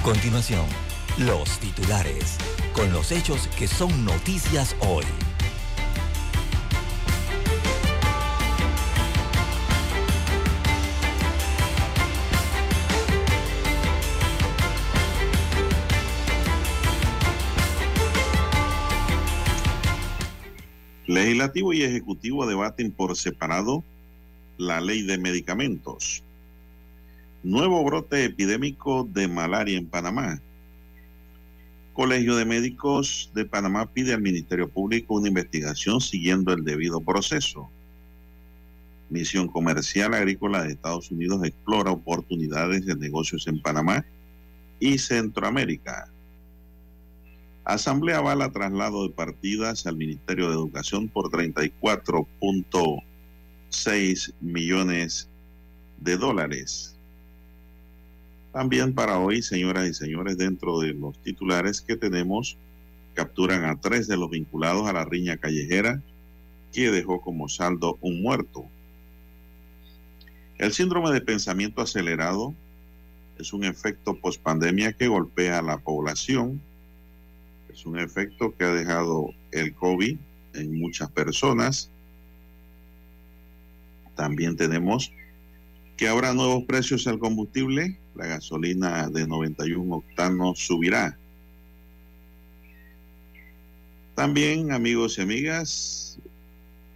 A continuación, los titulares, con los hechos que son noticias hoy. Legislativo y Ejecutivo debaten por separado la ley de medicamentos. Nuevo brote epidémico de malaria en Panamá. Colegio de Médicos de Panamá pide al Ministerio Público una investigación siguiendo el debido proceso. Misión Comercial Agrícola de Estados Unidos explora oportunidades de negocios en Panamá y Centroamérica. Asamblea avala traslado de partidas al Ministerio de Educación por 34.6 millones de dólares. También para hoy, señoras y señores, dentro de los titulares que tenemos, capturan a tres de los vinculados a la riña callejera que dejó como saldo un muerto. El síndrome de pensamiento acelerado es un efecto pospandemia que golpea a la población. Es un efecto que ha dejado el COVID en muchas personas. También tenemos que habrá nuevos precios al combustible. La gasolina de 91 octanos subirá. También, amigos y amigas,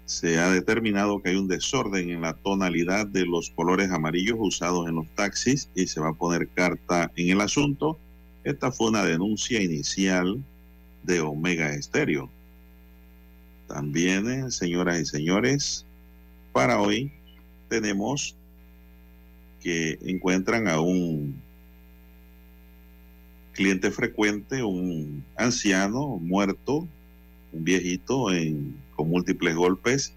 se ha determinado que hay un desorden en la tonalidad de los colores amarillos usados en los taxis y se va a poner carta en el asunto. Esta fue una denuncia inicial de Omega Estéreo. También, eh, señoras y señores, para hoy tenemos que encuentran a un cliente frecuente, un anciano muerto, un viejito con múltiples golpes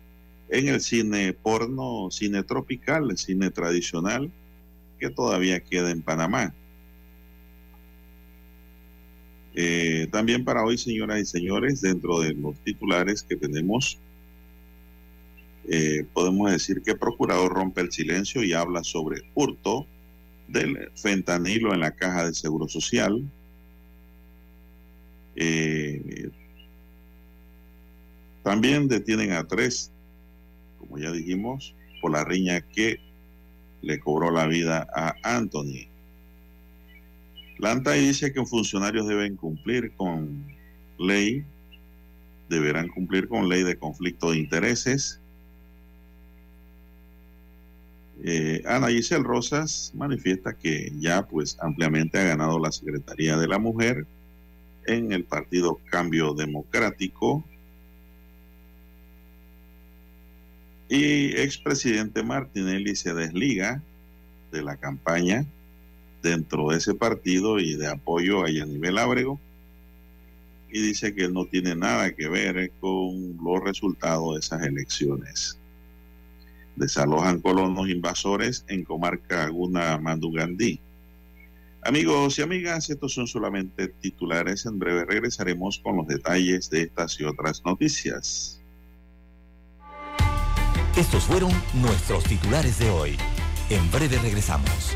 en el cine porno, cine tropical, cine tradicional que todavía queda en Panamá. Eh, también para hoy, señoras y señores, dentro de los titulares que tenemos, eh, podemos decir que el procurador rompe el silencio y habla sobre hurto del fentanilo en la caja de seguro social. Eh, también detienen a tres, como ya dijimos, por la riña que le cobró la vida a Anthony. La ANTAI dice que funcionarios deben cumplir con ley, deberán cumplir con ley de conflicto de intereses. Eh, Ana Giselle Rosas manifiesta que ya pues ampliamente ha ganado la Secretaría de la Mujer en el partido Cambio Democrático. Y expresidente Martinelli se desliga de la campaña dentro de ese partido y de apoyo a Yanivel Ábrego y dice que él no tiene nada que ver con los resultados de esas elecciones. Desalojan colonos invasores en comarca Aguna Mandugandí. Amigos y amigas, estos son solamente titulares. En breve regresaremos con los detalles de estas y otras noticias. Estos fueron nuestros titulares de hoy. En breve regresamos.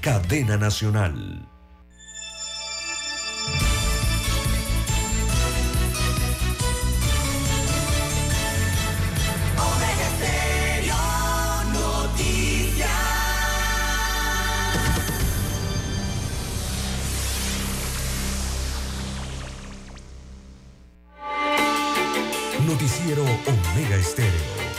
Cadena Nacional. Noticiero Omega Estéreo.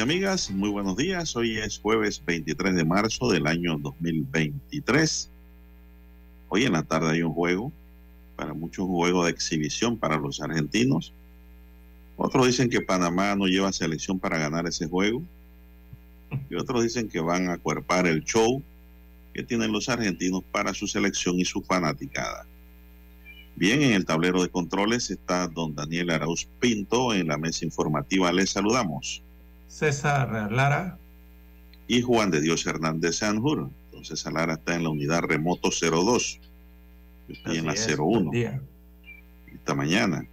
Amigas, muy buenos días. Hoy es jueves 23 de marzo del año 2023. Hoy en la tarde hay un juego, para muchos juego de exhibición para los argentinos. Otros dicen que Panamá no lleva selección para ganar ese juego. Y otros dicen que van a cuerpar el show que tienen los argentinos para su selección y su fanaticada. Bien, en el tablero de controles está don Daniel Arauz Pinto. En la mesa informativa les saludamos. César Lara. Y Juan de Dios Hernández Sanjur. Entonces, Lara está en la unidad remoto 02. Yo estoy en la 01. Esta mañana.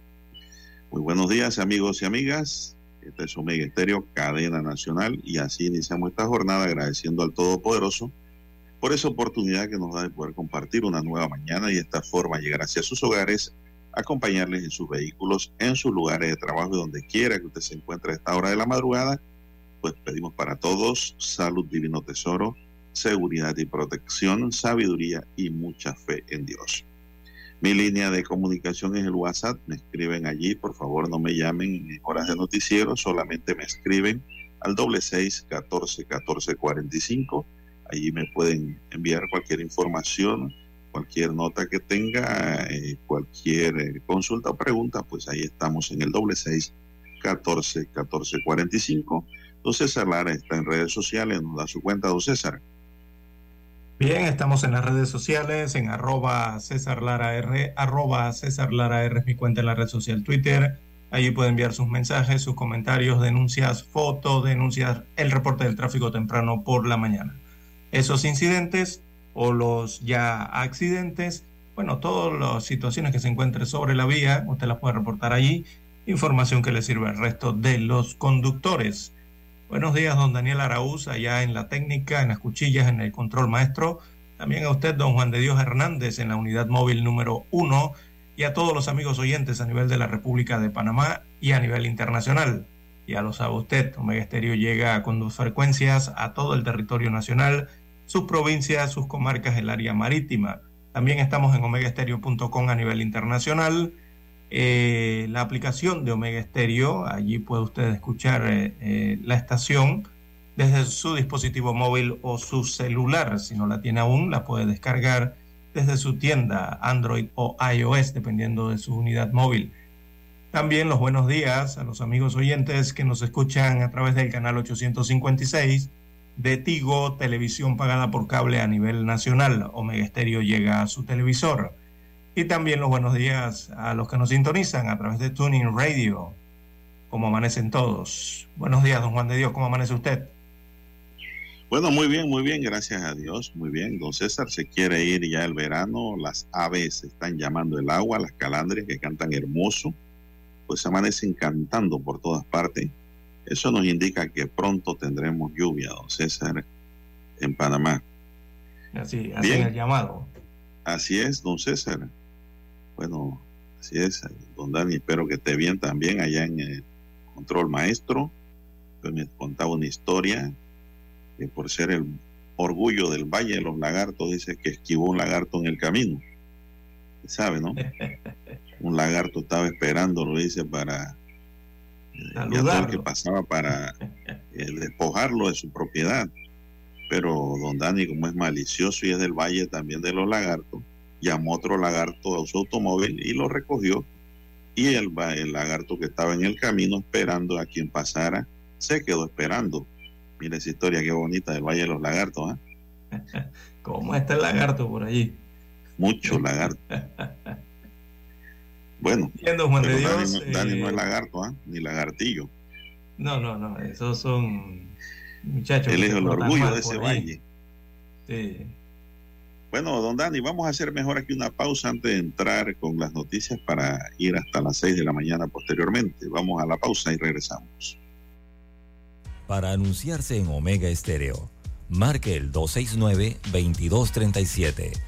Muy buenos días, amigos y amigas. Este es Omega Estéreo, cadena nacional. Y así iniciamos esta jornada agradeciendo al Todopoderoso por esa oportunidad que nos da de poder compartir una nueva mañana y de esta forma llegar hacia sus hogares, acompañarles en sus vehículos, en sus lugares de trabajo donde quiera que usted se encuentre a esta hora de la madrugada pues pedimos para todos salud, divino tesoro, seguridad y protección, sabiduría y mucha fe en Dios. Mi línea de comunicación es el WhatsApp, me escriben allí, por favor no me llamen en horas de noticiero, solamente me escriben al doble seis catorce catorce cuarenta y cinco. Allí me pueden enviar cualquier información, cualquier nota que tenga, eh, cualquier eh, consulta o pregunta, pues ahí estamos en el doble seis catorce catorce cuarenta y cinco Don César Lara está en redes sociales, nos da su cuenta, don César. Bien, estamos en las redes sociales, en arroba César Lara R, arroba César Lara R es mi cuenta en la red social Twitter. Allí puede enviar sus mensajes, sus comentarios, denuncias, fotos, denuncias, el reporte del tráfico temprano por la mañana. Esos incidentes o los ya accidentes, bueno, todas las situaciones que se encuentren sobre la vía, usted las puede reportar allí. Información que le sirve al resto de los conductores. Buenos días, don Daniel Araúz, allá en la técnica, en las cuchillas, en el control maestro. También a usted, don Juan de Dios Hernández, en la unidad móvil número uno. Y a todos los amigos oyentes a nivel de la República de Panamá y a nivel internacional. Ya lo sabe usted, Omega Estéreo llega con dos frecuencias a todo el territorio nacional, sus provincias, sus comarcas, el área marítima. También estamos en omegaestereo.com a nivel internacional eh, la aplicación de Omega. Allí puede usted escuchar eh, eh, la estación desde su dispositivo móvil o su celular. Si no la tiene aún, la puede descargar desde su tienda Android o iOS, dependiendo de su unidad móvil. También los buenos días a los amigos oyentes que nos escuchan a través del canal 856 de Tigo, televisión pagada por cable a nivel nacional. Omega Stereo llega a su televisor. Y también los buenos días a los que nos sintonizan a través de Tuning Radio. ¿Cómo amanecen todos? Buenos días, don Juan de Dios. ¿Cómo amanece usted? Bueno, muy bien, muy bien, gracias a Dios. Muy bien, don César se quiere ir ya el verano. Las aves están llamando el agua, las calandres que cantan hermoso, pues amanecen cantando por todas partes. Eso nos indica que pronto tendremos lluvia, don César, en Panamá. Así, así el llamado. Así es, don César. Bueno, así es, don Dani, espero que esté bien también allá en el control maestro. Pues me contaba una historia que por ser el orgullo del Valle de los Lagartos, dice que esquivó un lagarto en el camino. ¿Sabe, no? un lagarto estaba esperando, lo dice, para eh, que pasaba para eh, despojarlo de su propiedad. Pero don Dani, como es malicioso y es del Valle también de los Lagartos, llamó otro lagarto a su automóvil y lo recogió. Y el, el lagarto que estaba en el camino esperando a quien pasara, se quedó esperando. Mira esa historia qué bonita del Valle de los Lagartos. ¿eh? ¿Cómo está el lagarto por allí? Mucho lagarto. bueno, Juan de Dios, Dani, no es lagarto, ¿eh? ni lagartillo. No, no, no, esos son muchachos. Él es el orgullo de ese valle. Sí. Bueno, don Dani, vamos a hacer mejor aquí una pausa antes de entrar con las noticias para ir hasta las 6 de la mañana posteriormente. Vamos a la pausa y regresamos. Para anunciarse en Omega Estéreo, marque el 269-2237.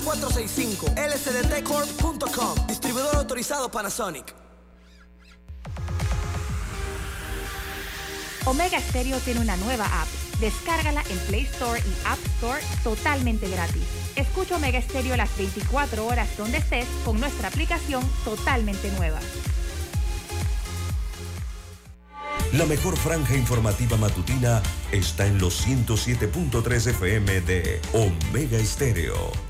229-0465 lsdtcorp.com Distribuidor autorizado Panasonic. Omega Stereo tiene una nueva app. Descárgala en Play Store y App Store totalmente gratis. Escucha Omega Stereo las 24 horas donde estés con nuestra aplicación totalmente nueva. La mejor franja informativa matutina está en los 107.3 FM de Omega Estéreo.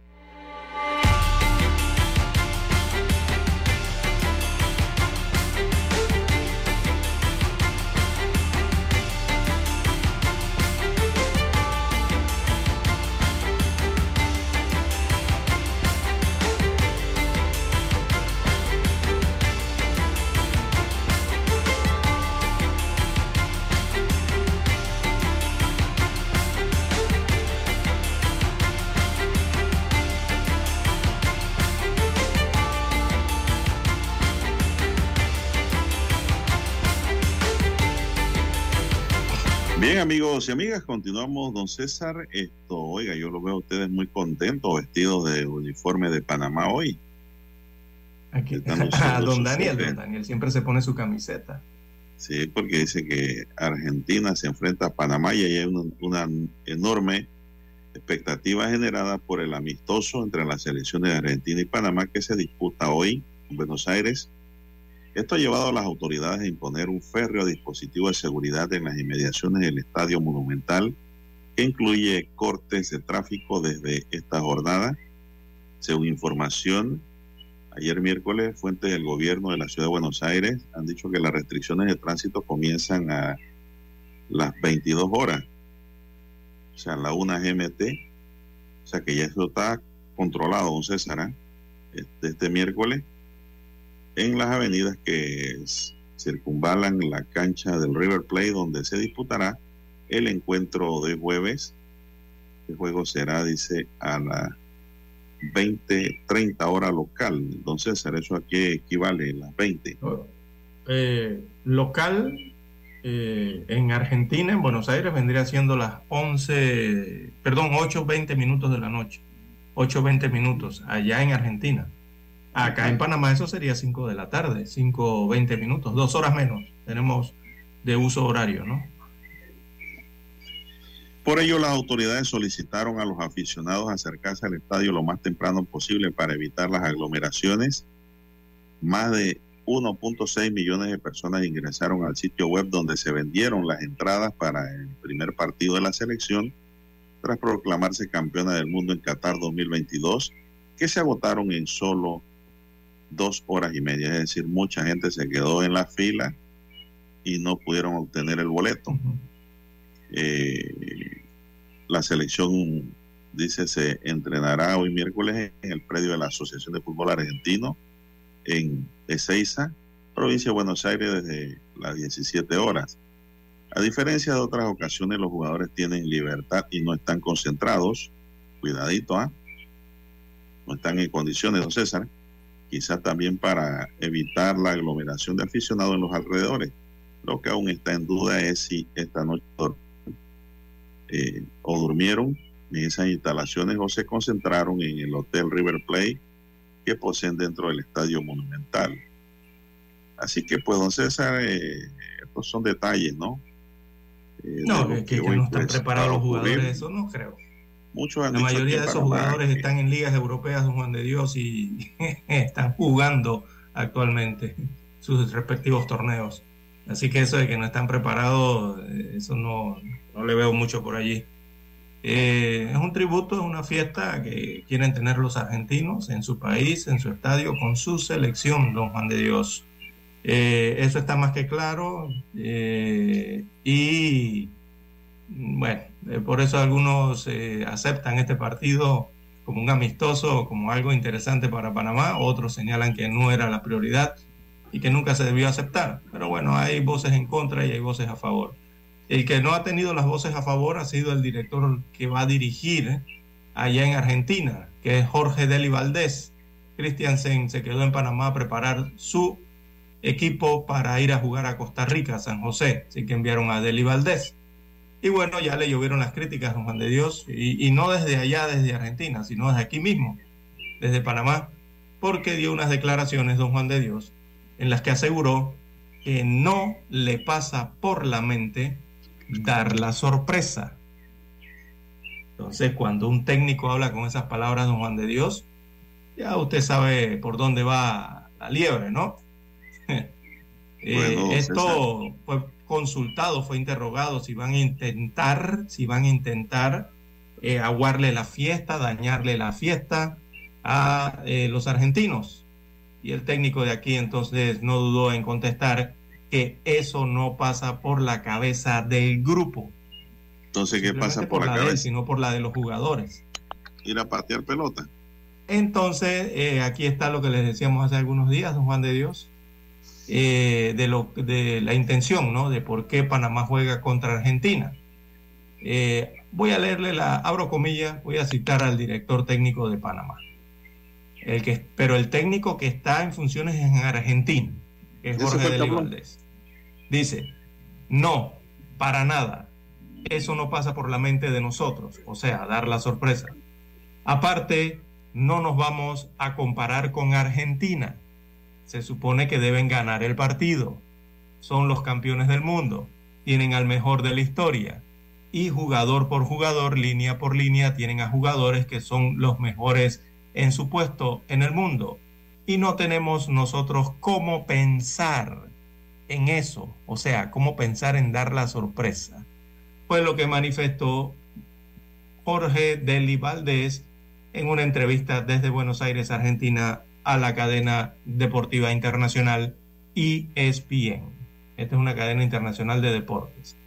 Amigos y amigas, continuamos, don César. Esto, oiga, yo lo veo a ustedes muy contentos, vestidos de uniforme de Panamá hoy. Aquí, a don Daniel, don Daniel siempre se pone su camiseta. Sí, porque dice que Argentina se enfrenta a Panamá y ahí hay una, una enorme expectativa generada por el amistoso entre las selecciones de Argentina y Panamá que se disputa hoy en Buenos Aires. Esto ha llevado a las autoridades a imponer un férreo dispositivo de seguridad en las inmediaciones del Estadio Monumental, que incluye cortes de tráfico desde esta jornada. Según información, ayer miércoles, fuentes del gobierno de la ciudad de Buenos Aires han dicho que las restricciones de tránsito comienzan a las 22 horas, o sea, la 1 GMT, o sea que ya eso está controlado, don César, este, este miércoles en las avenidas que circunvalan la cancha del River Plate donde se disputará el encuentro de jueves. El juego será, dice, a las 20, 30 hora local. Entonces, eso aquí equivale a las 20. Eh, local eh, en Argentina, en Buenos Aires, vendría siendo las 11, perdón, 8.20 minutos de la noche. 8.20 minutos allá en Argentina. Acá en Panamá eso sería 5 de la tarde, 5.20 minutos, dos horas menos. Tenemos de uso horario, ¿no? Por ello, las autoridades solicitaron a los aficionados acercarse al estadio lo más temprano posible para evitar las aglomeraciones. Más de 1.6 millones de personas ingresaron al sitio web donde se vendieron las entradas para el primer partido de la selección tras proclamarse campeona del mundo en Qatar 2022, que se agotaron en solo dos horas y media. Es decir, mucha gente se quedó en la fila y no pudieron obtener el boleto. Eh, la selección dice, se entrenará hoy miércoles en el predio de la Asociación de Fútbol Argentino en Ezeiza, provincia de Buenos Aires, desde las 17 horas. A diferencia de otras ocasiones, los jugadores tienen libertad y no están concentrados. Cuidadito, ¿ah? No están en condiciones, don César. Quizás también para evitar la aglomeración de aficionados en los alrededores. Lo que aún está en duda es si esta noche eh, o durmieron en esas instalaciones o se concentraron en el Hotel River Plate que poseen dentro del Estadio Monumental. Así que, pues, don César, eh, estos son detalles, ¿no? Eh, no, que, que, no están preparados los jugadores, eso no creo. Muchos La mayoría de esos jugadores están en ligas europeas, don Juan de Dios, y están jugando actualmente sus respectivos torneos. Así que eso de que no están preparados, eh, eso no, no le veo mucho por allí. Eh, es un tributo, es una fiesta que quieren tener los argentinos en su país, en su estadio, con su selección, don Juan de Dios. Eh, eso está más que claro. y bueno, por eso algunos aceptan este partido como un amistoso, como algo interesante para Panamá, otros señalan que no era la prioridad y que nunca se debió aceptar. Pero bueno, hay voces en contra y hay voces a favor. El que no ha tenido las voces a favor ha sido el director que va a dirigir allá en Argentina, que es Jorge Deli Valdés. Christiansen se quedó en Panamá a preparar su equipo para ir a jugar a Costa Rica, San José, así que enviaron a Deli Valdés. Y bueno, ya le llovieron las críticas, don Juan de Dios, y, y no desde allá, desde Argentina, sino desde aquí mismo, desde Panamá, porque dio unas declaraciones, don Juan de Dios, en las que aseguró que no le pasa por la mente dar la sorpresa. Entonces, cuando un técnico habla con esas palabras, don Juan de Dios, ya usted sabe por dónde va la liebre, ¿no? Eh, esto fue consultado, fue interrogado si van a intentar, si van a intentar eh, aguarle la fiesta, dañarle la fiesta a eh, los argentinos. Y el técnico de aquí entonces no dudó en contestar que eso no pasa por la cabeza del grupo. Entonces, ¿qué pasa por, la, cabeza? sino por la de los jugadores. Ir a patear pelota. Entonces, eh, aquí está lo que les decíamos hace algunos días, don Juan de Dios, eh, de, lo, de la intención, ¿no? De por qué Panamá juega contra Argentina. Eh, voy a leerle la, abro comillas, voy a citar al director técnico de Panamá. El que, pero el técnico que está en funciones en Argentina, que es Jorge de Valdés, dice, no, para nada. Eso no pasa por la mente de nosotros, o sea, dar la sorpresa. Aparte, no nos vamos a comparar con Argentina. Se supone que deben ganar el partido. Son los campeones del mundo. Tienen al mejor de la historia. Y jugador por jugador, línea por línea, tienen a jugadores que son los mejores en su puesto en el mundo y no tenemos nosotros cómo pensar en eso, o sea, cómo pensar en dar la sorpresa. Fue lo que manifestó Jorge Deli Valdés en una entrevista desde Buenos Aires, Argentina, a la cadena deportiva internacional ESPN. Esta es una cadena internacional de deportes.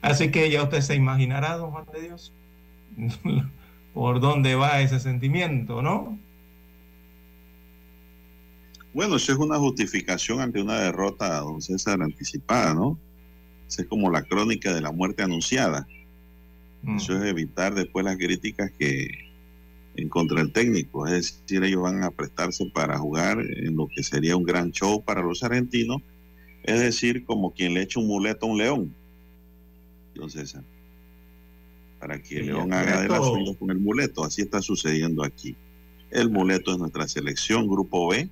Así que ya usted se imaginará, don Juan de Dios, por dónde va ese sentimiento, ¿no? Bueno, eso es una justificación ante una derrota, don César, anticipada, ¿no? es como la crónica de la muerte anunciada. Mm. Eso es evitar después las críticas que en contra del técnico. Es decir, ellos van a prestarse para jugar en lo que sería un gran show para los argentinos. Es decir, como quien le echa un muleto a un león. Don César para que León haga de la suya con el muleto. Así está sucediendo aquí. El muleto es nuestra selección, Grupo B,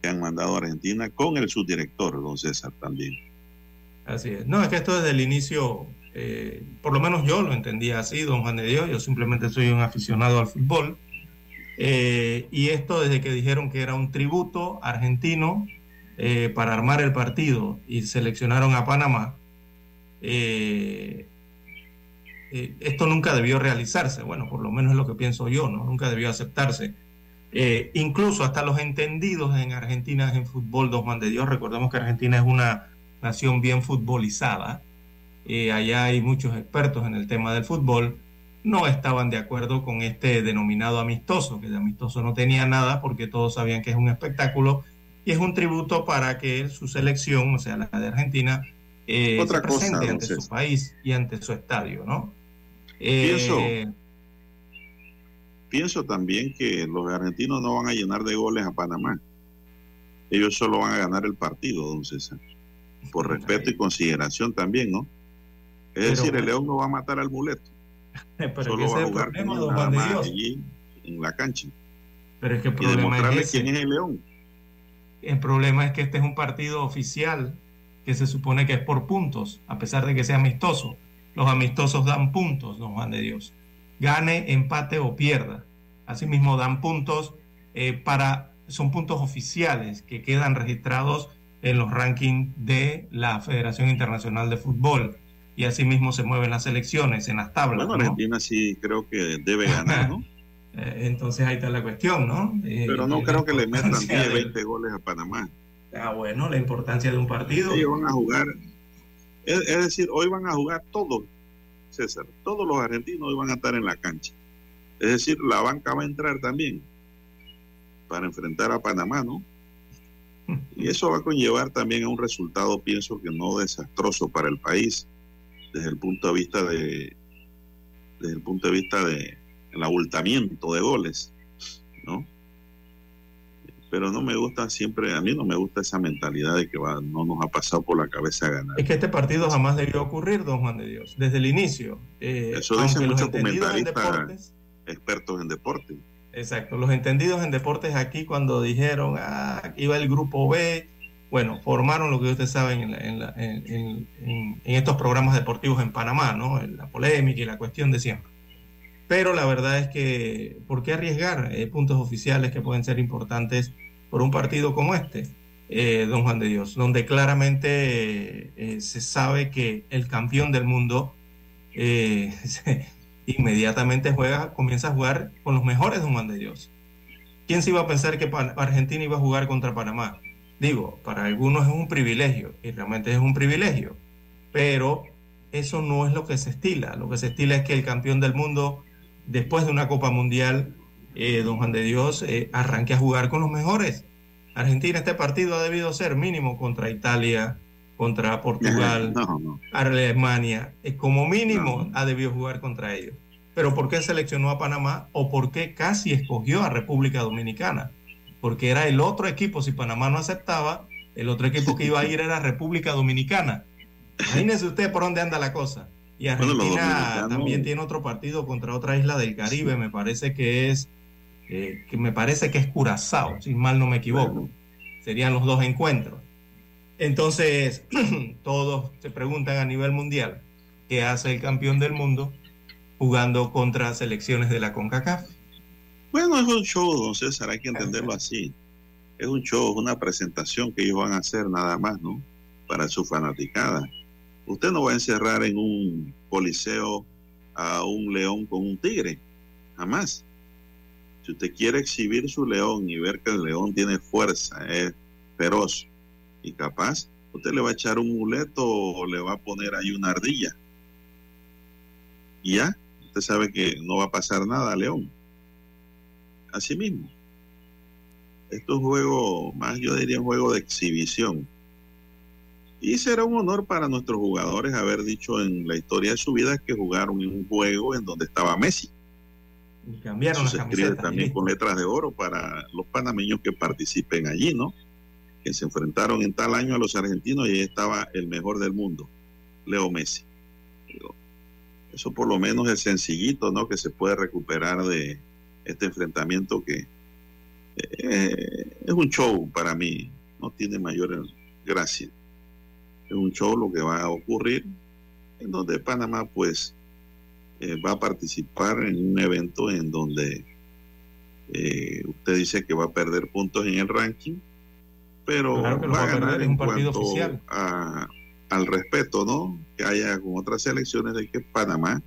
que han mandado a Argentina con el subdirector, don César, también. Así es. No, es que esto desde el inicio, eh, por lo menos yo lo entendía así, don Juan de Dios, yo simplemente soy un aficionado al fútbol. Eh, y esto desde que dijeron que era un tributo argentino eh, para armar el partido y seleccionaron a Panamá, esto nunca debió realizarse. Bueno, por lo menos es lo que pienso yo, ¿no? Nunca debió aceptarse. Incluso hasta los entendidos en Argentina en fútbol, dos man de Dios, recordemos que Argentina es una nación bien futbolizada, eh, allá hay muchos expertos en el tema del fútbol, no estaban de acuerdo con este denominado amistoso, que de amistoso no tenía nada porque todos sabían que es un espectáculo y es un tributo para que su selección, o sea, la de Argentina, eh, se presente ante su país y ante su estadio, ¿no? Pienso, eh, pienso también que los argentinos no van a llenar de goles a Panamá. Ellos solo van a ganar el partido, don César. Por respeto y consideración también, ¿no? Es decir, el León no va a matar al muleto. Pero solo va a jugar problema, allí en la cancha. Pero es que el y demostrarle quién es el León. El problema es que este es un partido oficial que se supone que es por puntos, a pesar de que sea amistoso. Los amistosos dan puntos, don Juan de Dios. Gane, empate o pierda. Asimismo dan puntos eh, para, son puntos oficiales que quedan registrados en los rankings de la Federación Internacional de Fútbol. Y asimismo se mueven las elecciones en las tablas. Bueno, Argentina sí creo que debe ganar, ¿no? Eh, entonces ahí está la cuestión, ¿no? Eh, Pero no creo que le metan 10, 20 goles a Panamá. Ah, bueno, la importancia de un partido. Ellos van a jugar, es, decir, hoy van a jugar todos, César, todos los argentinos hoy van a estar en la cancha. Es decir, la banca va a entrar también para enfrentar a Panamá, ¿no? Y eso va a conllevar también a un resultado, pienso que no desastroso para el país, desde el punto de vista de, desde el punto de vista de el abultamiento de goles, ¿no? Pero no me gusta siempre, a mí no me gusta esa mentalidad de que va, no nos ha pasado por la cabeza ganar. Es que este partido jamás debió ocurrir, don Juan de Dios, desde el inicio. Eh, Eso dicen muchos comentaristas expertos en deporte. Exacto, los entendidos en deportes aquí cuando dijeron, ah, iba el grupo B, bueno, formaron lo que ustedes saben en, en, estos programas deportivos en Panamá, ¿no? La polémica y la cuestión de siempre. Pero la verdad es que, ¿por qué arriesgar eh, puntos oficiales que pueden ser importantes por un partido como este, eh, don Juan de Dios, donde claramente eh, se sabe que el campeón del mundo inmediatamente juega, comienza a jugar con los mejores, don Juan de Dios? ¿Quién se iba a pensar que Argentina iba a jugar contra Panamá? Digo, para algunos es un privilegio, y realmente es un privilegio, pero eso no es lo que se estila. Lo que se estila es que el campeón del mundo después de una Copa Mundial, eh, don Juan de Dios eh, arranque a jugar con los mejores. Argentina, este partido ha debido ser mínimo contra Italia, contra Portugal, Alemania. Eh, como mínimo ha debido jugar contra ellos. Pero ¿por qué seleccionó a Panamá o por qué casi escogió a República Dominicana? Porque era el otro equipo, si Panamá no aceptaba, el otro equipo que iba a ir era República Dominicana. Imagínese usted por dónde anda la cosa. Y Argentina también tiene otro partido contra otra isla del Caribe, me parece que es, eh, que me parece que es Curazao, si mal no me equivoco. Serían los dos encuentros. Entonces, todos se preguntan a nivel mundial, ¿qué hace el campeón del mundo jugando contra selecciones de la CONCACAF? Bueno, es un show, don César, hay que entenderlo así. Es un show, una presentación que ellos van a hacer nada más, ¿no? Para su fanaticada Usted no va a encerrar en un coliseo a un león con un tigre, jamás. Si usted quiere exhibir su león y ver que el león tiene fuerza, es feroz y capaz, usted le va a echar un muleto o le va a poner ahí una ardilla. Y ya, usted sabe que no va a pasar nada a. Así mismo. Esto es un juego, más yo diría un juego de exhibición y será un honor para nuestros jugadores haber dicho en la historia de su vida que jugaron en un juego en donde estaba Messi. Y cambiaron Eso se escribe también con letras de oro para los panameños que participen allí, ¿no? Que se enfrentaron en tal año a los argentinos y ahí estaba el mejor del mundo, Leo Messi. Eso por lo menos es sencillito, ¿no? Que se puede recuperar de este enfrentamiento que eh, es un show para mí, no tiene mayor gracia es un show lo que va a ocurrir, en donde Panamá pues eh, va a participar en un evento en donde eh, usted dice que va a perder puntos en el ranking, pero va, a ganar en un partido oficial. al respeto, ¿no? Que haya con otras selecciones de que Panamá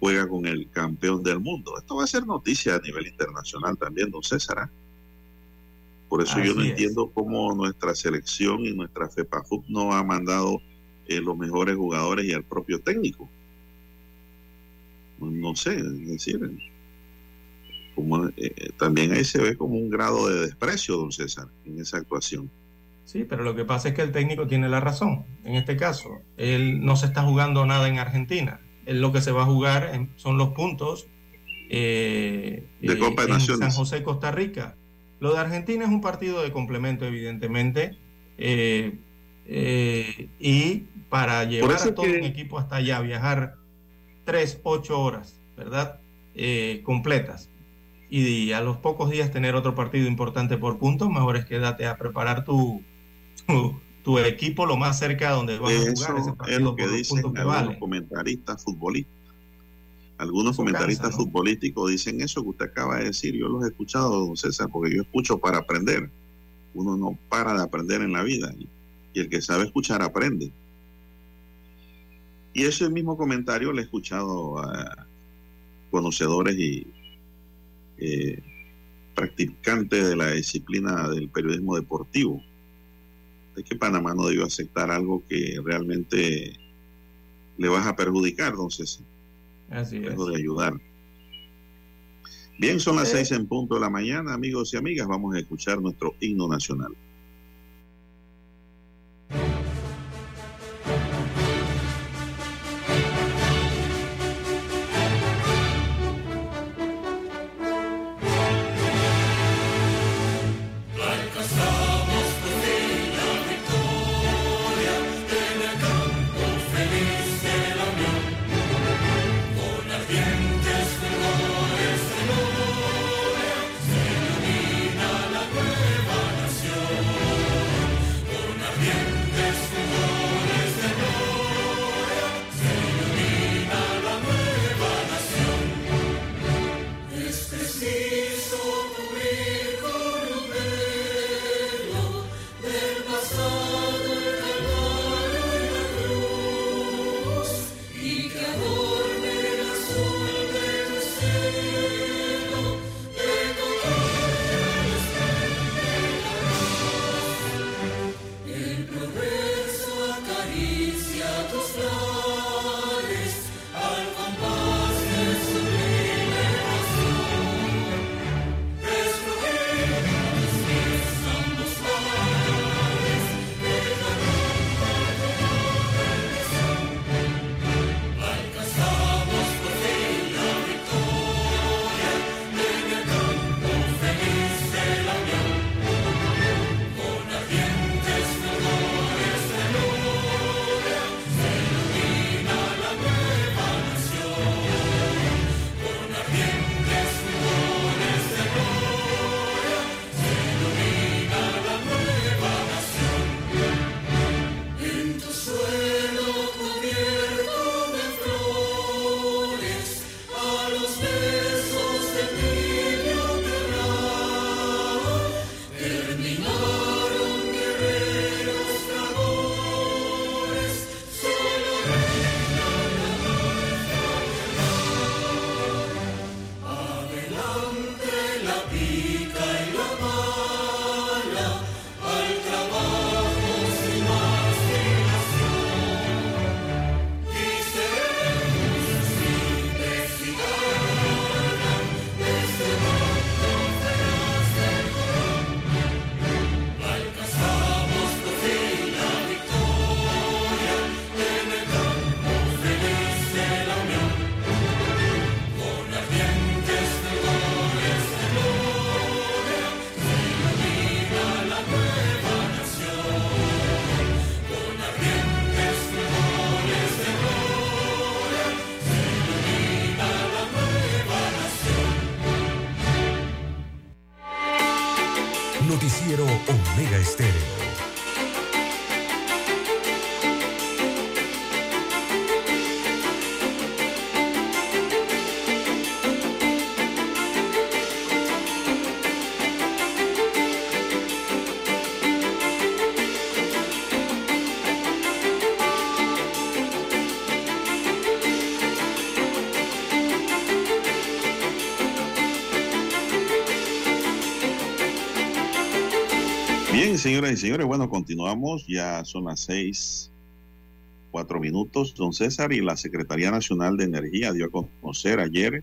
juega con el campeón del mundo. Esto va a ser noticia a nivel internacional también, don César. ¿ah? Por eso yo no entiendo cómo nuestra selección y nuestra FEPAFUT no ha mandado eh, los mejores jugadores y al propio técnico. no sé, es decir, como, eh, también ahí se ve como un grado de desprecio, don César, en esa actuación. Sí, pero lo que pasa es que el técnico tiene la razón. En este caso, él no se está jugando nada en Argentina. Él lo que se va a jugar son los puntos eh, de Copa de en San José, Costa Rica. Lo de Argentina es un partido de complemento, evidentemente. Eh, y para llevar a todo un equipo hasta allá, viajar tres, ocho horas, ¿verdad? completas y a los pocos días tener otro partido importante por puntos, mejor es quédate a preparar tu, tu, equipo lo más cerca de donde vas a jugar ese partido. Es lo que dicen algunos comentaristas futbolistas. Algunos comentaristas futbolísticos dicen eso que usted acaba de decir. Yo los he escuchado, don César, porque yo escucho para aprender. Uno no para de aprender en la vida. Y, el que sabe escuchar aprende. Y ese mismo comentario lo he escuchado a conocedores y eh, practicante de la disciplina del periodismo deportivo, de que Panamá no debió aceptar algo que realmente le vas a perjudicar, entonces, Así de ayudar. Bien, son las seis en punto de la mañana, amigos y amigas, vamos a escuchar nuestro himno nacional. Señoras y señores, bueno, continuamos. Ya son las cuatro minutos. Don César y la Secretaría Nacional de Energía dio a conocer ayer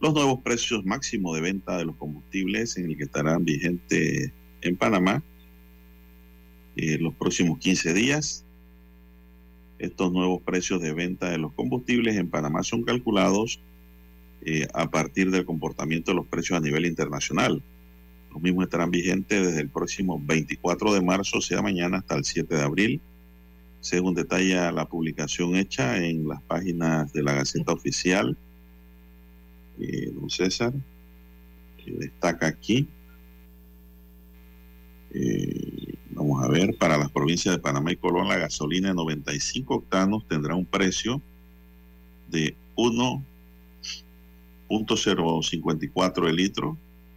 los nuevos precios máximos de venta de los combustibles en el que estarán vigentes en Panamá en los próximos 15 días. Estos nuevos precios de venta de los combustibles en Panamá son calculados eh, a partir del comportamiento de los precios a nivel internacional. Los mismos estarán vigentes desde el próximo 24 de marzo, sea mañana, hasta el 7 de abril, según detalla la publicación hecha en las páginas de la Gaceta Oficial. Eh, don César, que destaca aquí. Eh, vamos a ver, para las provincias de Panamá y Colón, la gasolina de 95 octanos tendrá un precio de 1.054 el litro,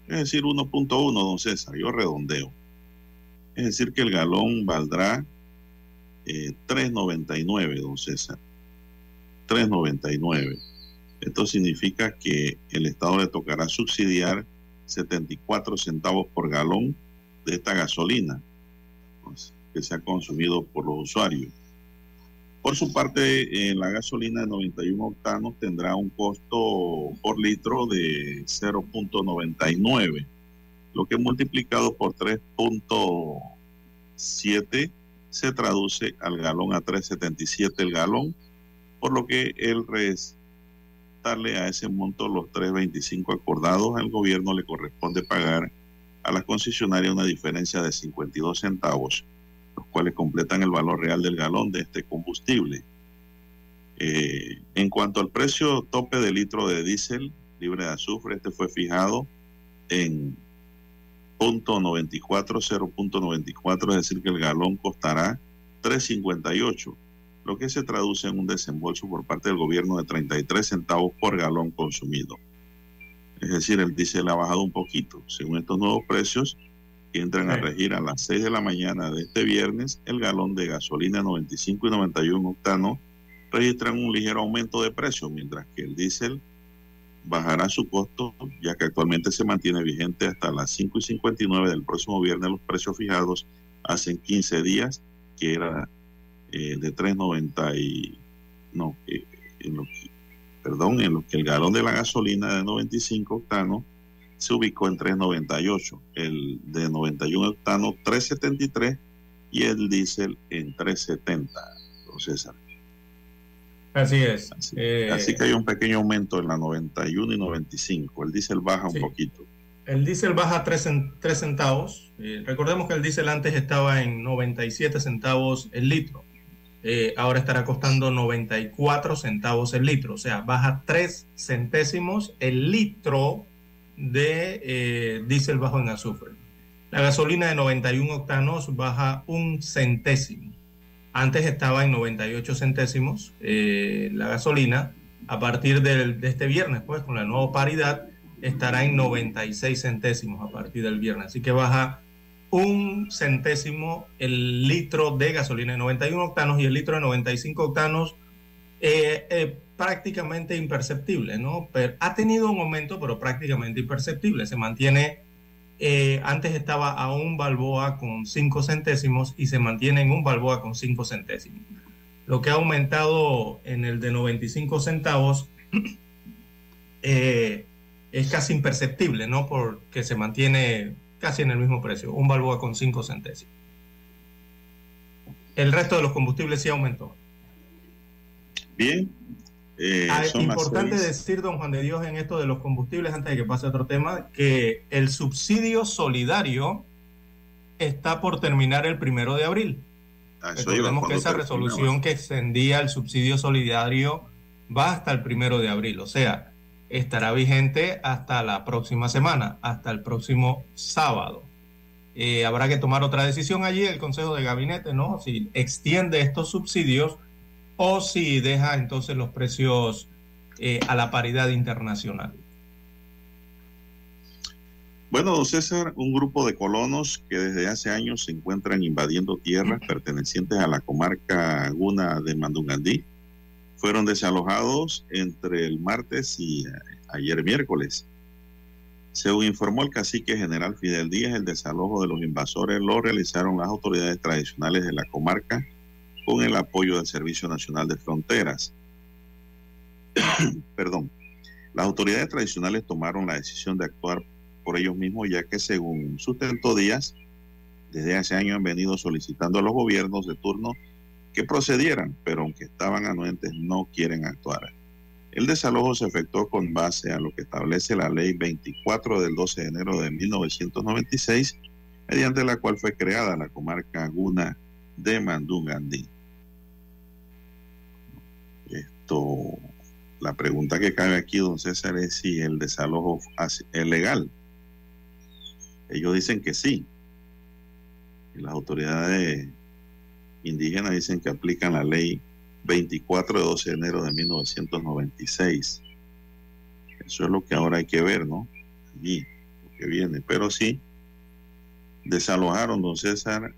es decir, 1.1, don César, yo redondeo. Es decir, que el galón valdrá eh, 3.99, don César. 3.99. Esto significa que el Estado le tocará subsidiar 74 centavos por galón de esta gasolina pues, que se ha consumido por los usuarios. Por su parte, eh, la gasolina de 91 octanos tendrá un costo por litro de 0.99, lo que multiplicado por 3.7 se traduce al galón a 3.77 el galón, por lo que el restarle a ese monto los 3.25 acordados, al gobierno le corresponde pagar a la concesionaria una diferencia de 52 centavos cuales completan el valor real del galón de este combustible. Eh, en cuanto al precio tope de litro de diésel libre de azufre, este fue fijado en punto 94, 0.94, es decir, que el galón costará 3.58, lo que se traduce en un desembolso por parte del gobierno de 33 centavos por galón consumido. Es decir, el diésel ha bajado un poquito. Según estos nuevos precios, que entran a regir a las 6 de la mañana de este viernes, el galón de gasolina 95 y 91 octanos registran un ligero aumento de precio, mientras que el diésel bajará su costo, ya que actualmente se mantiene vigente hasta las 5 y 59 del próximo viernes los precios fijados hace 15 días, que era eh, de 3.90 y no, eh, en lo perdón, en lo que el galón de la gasolina de 95 octanos se ubicó en 398, el de 91 octano 373 y el diésel en 370. Entonces, así es. Eh, así, que hay un pequeño aumento en la 91 y 95. El diésel baja un poquito. El diésel baja 3, 3 centavos. Eh, recordemos que el diésel antes estaba en 97 centavos el litro. Eh, ahora estará costando 94 centavos el litro. O sea, baja 3 centésimos el litro de eh, diésel bajo en azufre. La gasolina de 91 octanos baja un centésimo. Antes estaba en 98 centésimos eh, la gasolina. A partir de, este viernes, pues con la nueva paridad, estará en 96 centésimos a partir del viernes. Así que baja un centésimo el litro de gasolina de 91 octanos y el litro de 95 octanos eh, eh prácticamente imperceptible, ¿no? Pero ha tenido un aumento, pero prácticamente imperceptible. Se mantiene, eh, antes estaba a un balboa con 5 centésimos y se mantiene en un balboa con 5 centésimos. Lo que ha aumentado en el de 95 centavos eh, es casi imperceptible, ¿no? Porque se mantiene casi en el mismo precio, un balboa con 5 centésimos. El resto de los combustibles sí aumentó. Bien, eh, ah, es importante decir, don Juan de Dios, en esto de los combustibles, antes de que pase otro tema, que el subsidio solidario está por terminar el primero de abril. Ah, Recordemos que esa resolución que extendía el subsidio solidario va hasta el primero de abril, o sea, estará vigente hasta la próxima semana, hasta el próximo sábado. Eh, habrá que tomar otra decisión allí, el Consejo de Gabinete, ¿no? Si extiende estos subsidios o si deja entonces los precios eh, a la paridad internacional. Bueno, don César, un grupo de colonos que desde hace años se encuentran invadiendo tierras pertenecientes a la comarca Aguna de Mandungandí fueron desalojados entre el martes y eh, ayer miércoles. Según informó el cacique general Fidel Díaz, el desalojo de los invasores lo realizaron las autoridades tradicionales de la comarca con el apoyo del Servicio Nacional de Fronteras. Perdón. Las autoridades tradicionales tomaron la decisión de actuar por ellos mismos, ya que según sustentó Díaz, desde hace años han venido solicitando a los gobiernos de turno que procedieran, pero aunque estaban anuentes no quieren actuar. El desalojo se efectuó con base a lo que establece la ley 24 del 12 de enero de 1996, mediante la cual fue creada la comarca Guna de Mandungandí. La pregunta que cabe aquí, don César, es si el desalojo es legal. Ellos dicen que sí. Las autoridades indígenas dicen que aplican la ley 24 de 12 de enero de 1996. Eso es lo que ahora hay que ver, ¿no? Allí, lo que viene. Pero sí, desalojaron, don César,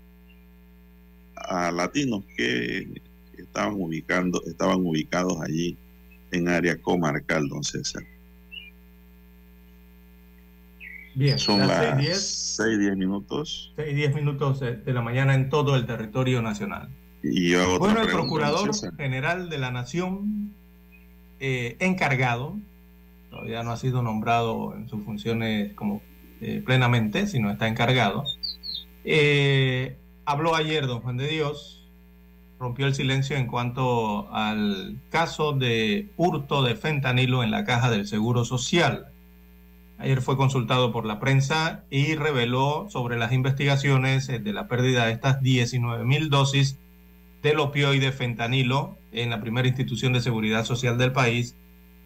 a latinos que estaban ubicando, estaban ubicados allí en área comarcal, don César. Bien, son las 6, 10 minutos. 6, 10 minutos de la mañana en todo el territorio nacional. Y bueno, el Procurador General de la Nación, eh, encargado, todavía no ha sido nombrado en sus funciones como eh, plenamente, sino está encargado, eh, habló ayer don Juan de Dios, rompió el silencio en cuanto al caso de hurto de fentanilo en la caja del Seguro Social. Ayer fue consultado por la prensa y reveló sobre las investigaciones de la pérdida de estas 19 mil dosis del opioide fentanilo en la primera institución de seguridad social del país.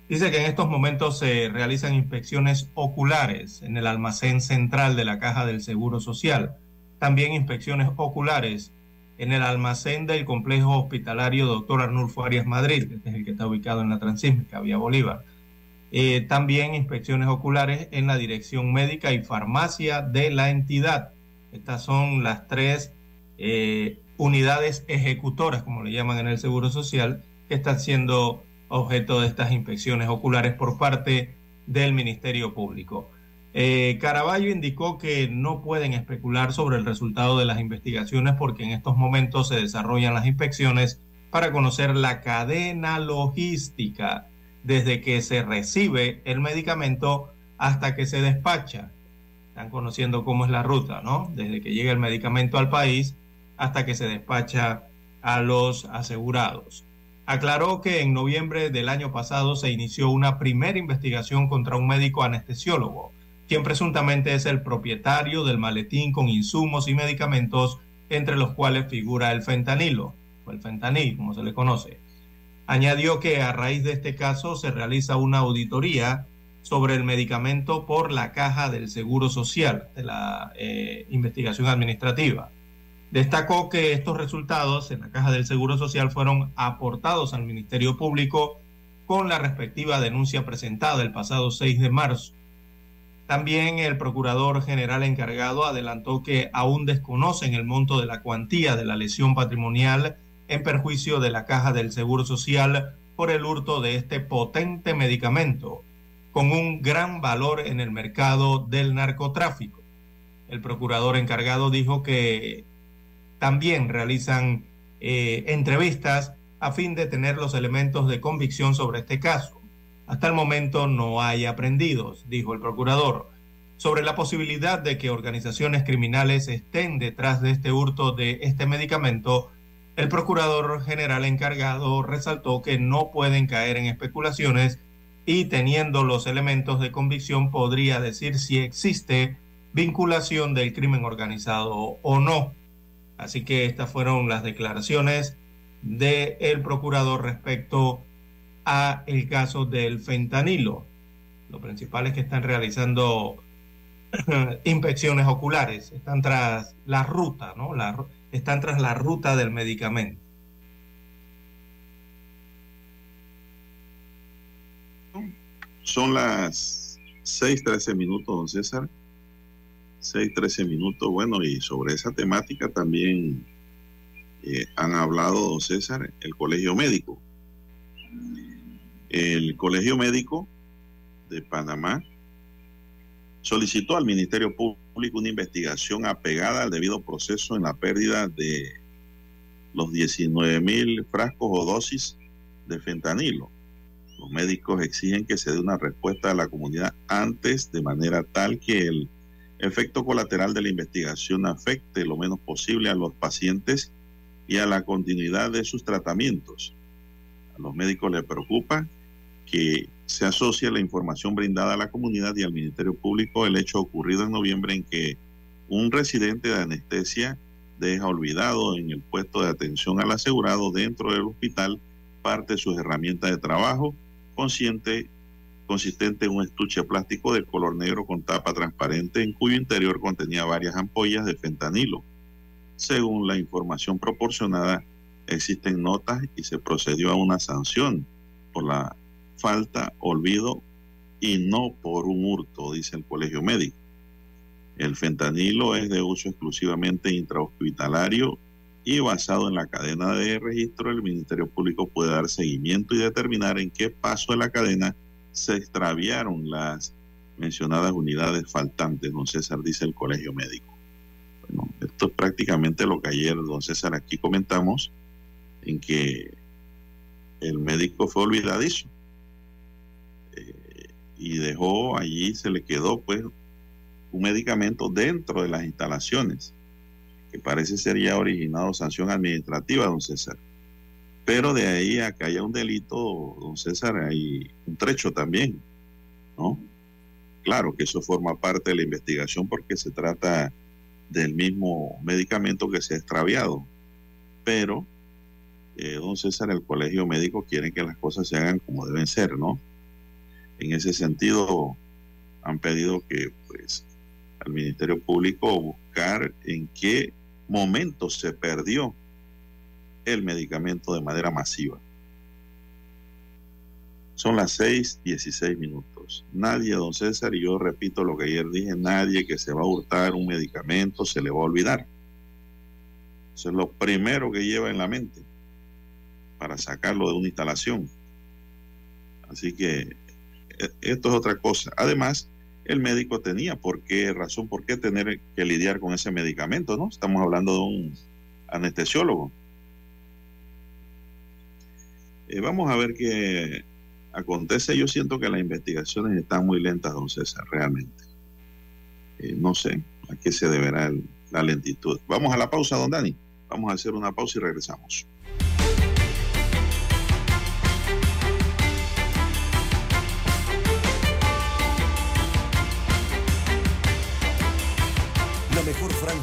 Dice que en estos momentos se realizan inspecciones oculares en el almacén central de la caja del Seguro Social. También inspecciones oculares en el almacén del complejo hospitalario Dr. Arnulfo Arias Madrid, que es el que está ubicado en la Transísmica, vía Bolívar. Eh, también inspecciones oculares en la dirección médica y farmacia de la entidad. Estas son las tres eh, unidades ejecutoras, como le llaman en el Seguro Social, que están siendo objeto de estas inspecciones oculares por parte del Ministerio Público. Eh, Caraballo indicó que no pueden especular sobre el resultado de las investigaciones porque en estos momentos se desarrollan las inspecciones para conocer la cadena logística desde que se recibe el medicamento hasta que se despacha. Están conociendo cómo es la ruta, ¿no? Desde que llega el medicamento al país hasta que se despacha a los asegurados. Aclaró que en noviembre del año pasado se inició una primera investigación contra un médico anestesiólogo, quien presuntamente es el propietario del maletín con insumos y medicamentos, entre los cuales figura el fentanilo, o el fentanil, como se le conoce. Añadió que a raíz de este caso se realiza una auditoría sobre el medicamento por la caja del Seguro Social de la eh, investigación administrativa. Destacó que estos resultados en la caja del Seguro Social fueron aportados al Ministerio Público con la respectiva denuncia presentada el pasado 6 de marzo. También el Procurador General encargado adelantó que aún desconocen el monto de la cuantía de la lesión patrimonial en perjuicio de la caja del Seguro Social por el hurto de este potente medicamento, con un gran valor en el mercado del narcotráfico. El procurador encargado dijo que también realizan eh, entrevistas a fin de tener los elementos de convicción sobre este caso. Hasta el momento no hay aprendidos, dijo el procurador, sobre la posibilidad de que organizaciones criminales estén detrás de este hurto de este medicamento el procurador general encargado resaltó que no pueden caer en especulaciones y teniendo los elementos de convicción podría decir si existe vinculación del crimen organizado o no. Así que estas fueron las declaraciones del procurador respecto a el caso del fentanilo. Lo principal es que están realizando inspecciones oculares, están tras la ruta, ¿no? Están tras la ruta del medicamento. Son las 6:13 minutos, don César. 6:13 minutos. Bueno, y sobre esa temática también eh, han hablado, don César, el Colegio Médico. El Colegio Médico de Panamá solicitó al Ministerio Público una investigación apegada al debido proceso en la pérdida de los 19 mil frascos o dosis de fentanilo. Los médicos exigen que se dé una respuesta a la comunidad antes de manera tal que el efecto colateral de la investigación afecte lo menos posible a los pacientes y a la continuidad de sus tratamientos. A los médicos les preocupa que se asocie la información brindada a la comunidad y al Ministerio Público el hecho ocurrido en noviembre en que un residente de anestesia deja olvidado en el puesto de atención al asegurado dentro del hospital parte de sus herramientas de trabajo, consciente, consistente en un estuche plástico de color negro con tapa transparente en cuyo interior contenía varias ampollas de fentanilo. Según la información proporcionada, existen notas y se procedió a una sanción por la falta, olvido y no por un hurto, dice el colegio médico. El fentanilo es de uso exclusivamente intrahospitalario y basado en la cadena de registro, el Ministerio Público puede dar seguimiento y determinar en qué paso de la cadena se extraviaron las mencionadas unidades faltantes, don César, dice el colegio médico. Bueno, esto es prácticamente lo que ayer, don César, aquí comentamos, en que el médico fue olvidadizo y dejó allí, se le quedó pues un medicamento dentro de las instalaciones, que parece ser ya originado sanción administrativa, don César. Pero de ahí a que haya un delito, don César, hay un trecho también, ¿no? Claro que eso forma parte de la investigación porque se trata del mismo medicamento que se ha extraviado. Pero, eh, don César, el colegio médico quiere que las cosas se hagan como deben ser, ¿no? En ese sentido, han pedido que, pues, al Ministerio Público buscar en qué momento se perdió el medicamento de manera masiva. Son las 6:16 minutos. Nadie, don César, y yo repito lo que ayer dije, nadie que se va a hurtar un medicamento se le va a olvidar. Eso es lo primero que lleva en la mente para sacarlo de una instalación. Así que esto es otra cosa. Además, el médico tenía por qué, razón por qué tener que lidiar con ese medicamento, ¿no? Estamos hablando de un anestesiólogo. Eh, vamos a ver qué acontece. Yo siento que las investigaciones están muy lentas, don César, realmente. Eh, no sé a qué se deberá la lentitud. Vamos a la pausa, don Dani. Vamos a hacer una pausa y regresamos.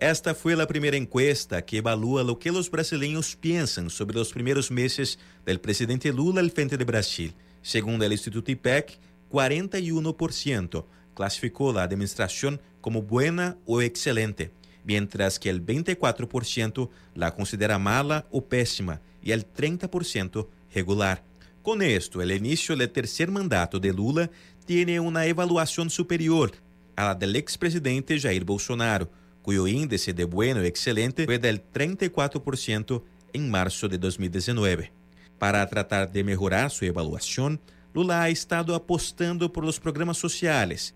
Esta foi a primeira encuesta que evalua o que os brasileiros pensam sobre os primeiros meses do presidente Lula al frente de Brasil. Segundo o Instituto IPEC, 41% classificou a administração como buena ou excelente, mientras que el 24% la considera mala ou péssima e el 30% regular. Com esto, o início do terceiro mandato de Lula tem uma evaluação superior à del expresidente Jair Bolsonaro, cuyo índice de bueno y excelente fue del 34% en marzo de 2019. Para tratar de mejorar su evaluación, Lula ha estado apostando por los programas sociales,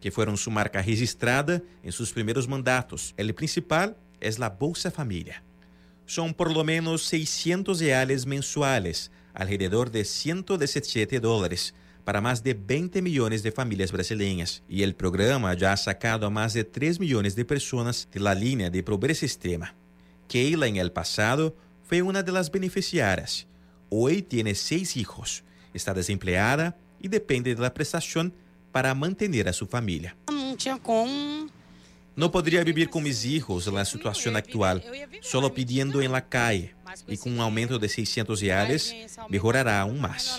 que fueron su marca registrada en sus primeros mandatos. El principal es la Bolsa Familia. Son por lo menos 600 reales mensuales, alrededor de 117 dólares, para más de 20 millones de familias brasileñas y el programa ya ha sacado a más de 3 millones de personas de la línea de pobreza extrema. Keila en el pasado fue una de las beneficiarias. Hoy tiene seis hijos, está desempleada y depende de la prestación para mantener a su familia. No podría vivir con mis hijos en la situación actual, solo pidiendo en la calle. Y con un aumento de 600 reales, mejorará aún más.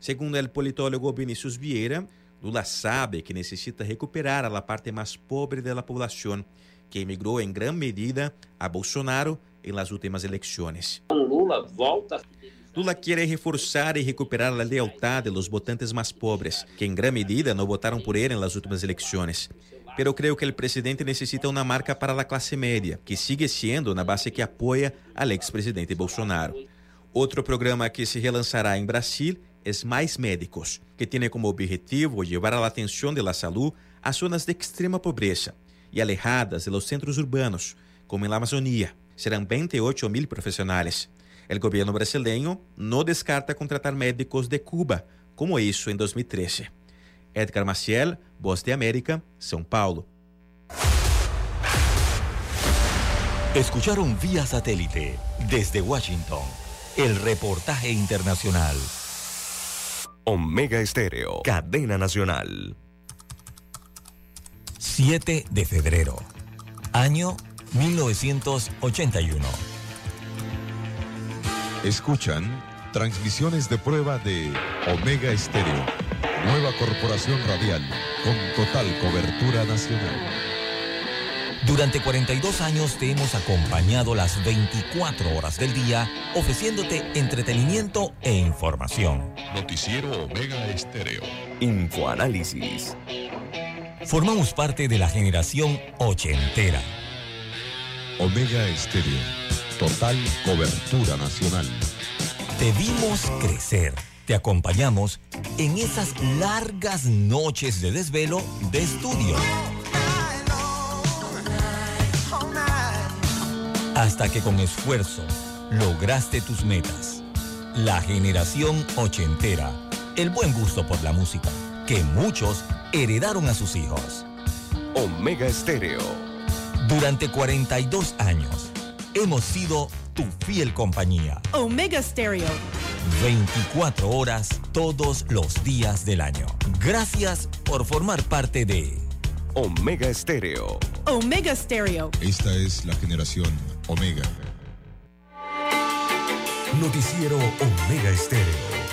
Según el politólogo Vinicius Vieira, Lula sabe que necesita recuperar a la parte más pobre de la población, que emigró en gran medida a Bolsonaro en las últimas elecciones. Lula volta Lula quiere reforzar y recuperar la lealtad de los votantes más pobres, que en gran medida no votaron por él en las últimas elecciones. Pero creo que el presidente necesita una marca para la clase media, que sigue siendo una base que apoya al expresidente Bolsonaro. Otro programa que se relanzará en Brasil es Mais Médicos, que tiene como objetivo llevar a la atención de la salud a zonas de extrema pobreza y alejadas de los centros urbanos, como en la Amazonía. Serán 28 mil profesionales. El gobierno brasileño no descarta contratar médicos de Cuba, como hizo en 2013. Edgar Maciel, Voz de América, São Paulo. Escucharon vía satélite desde Washington el reportaje internacional. Omega Estéreo, cadena nacional. 7 de febrero, año 1981. Escuchan transmisiones de prueba de Omega Estéreo, nueva corporación radial con total cobertura nacional. Durante 42 años te hemos acompañado las 24 horas del día, ofreciéndote entretenimiento e información. Noticiero Omega Estéreo. Infoanálisis. Formamos parte de la generación ochentera. Omega Estéreo. Total cobertura nacional. Te vimos crecer. Te acompañamos en esas largas noches de desvelo de estudio. Hasta que con esfuerzo lograste tus metas. La generación ochentera. El buen gusto por la música que muchos heredaron a sus hijos. Omega Estéreo. Durante 42 años hemos sido tu fiel compañía. Omega Stereo. 24 horas todos los días del año. Gracias por formar parte de Omega Estéreo. Omega Stereo. Esta es la generación Omega. Noticiero Omega Estéreo.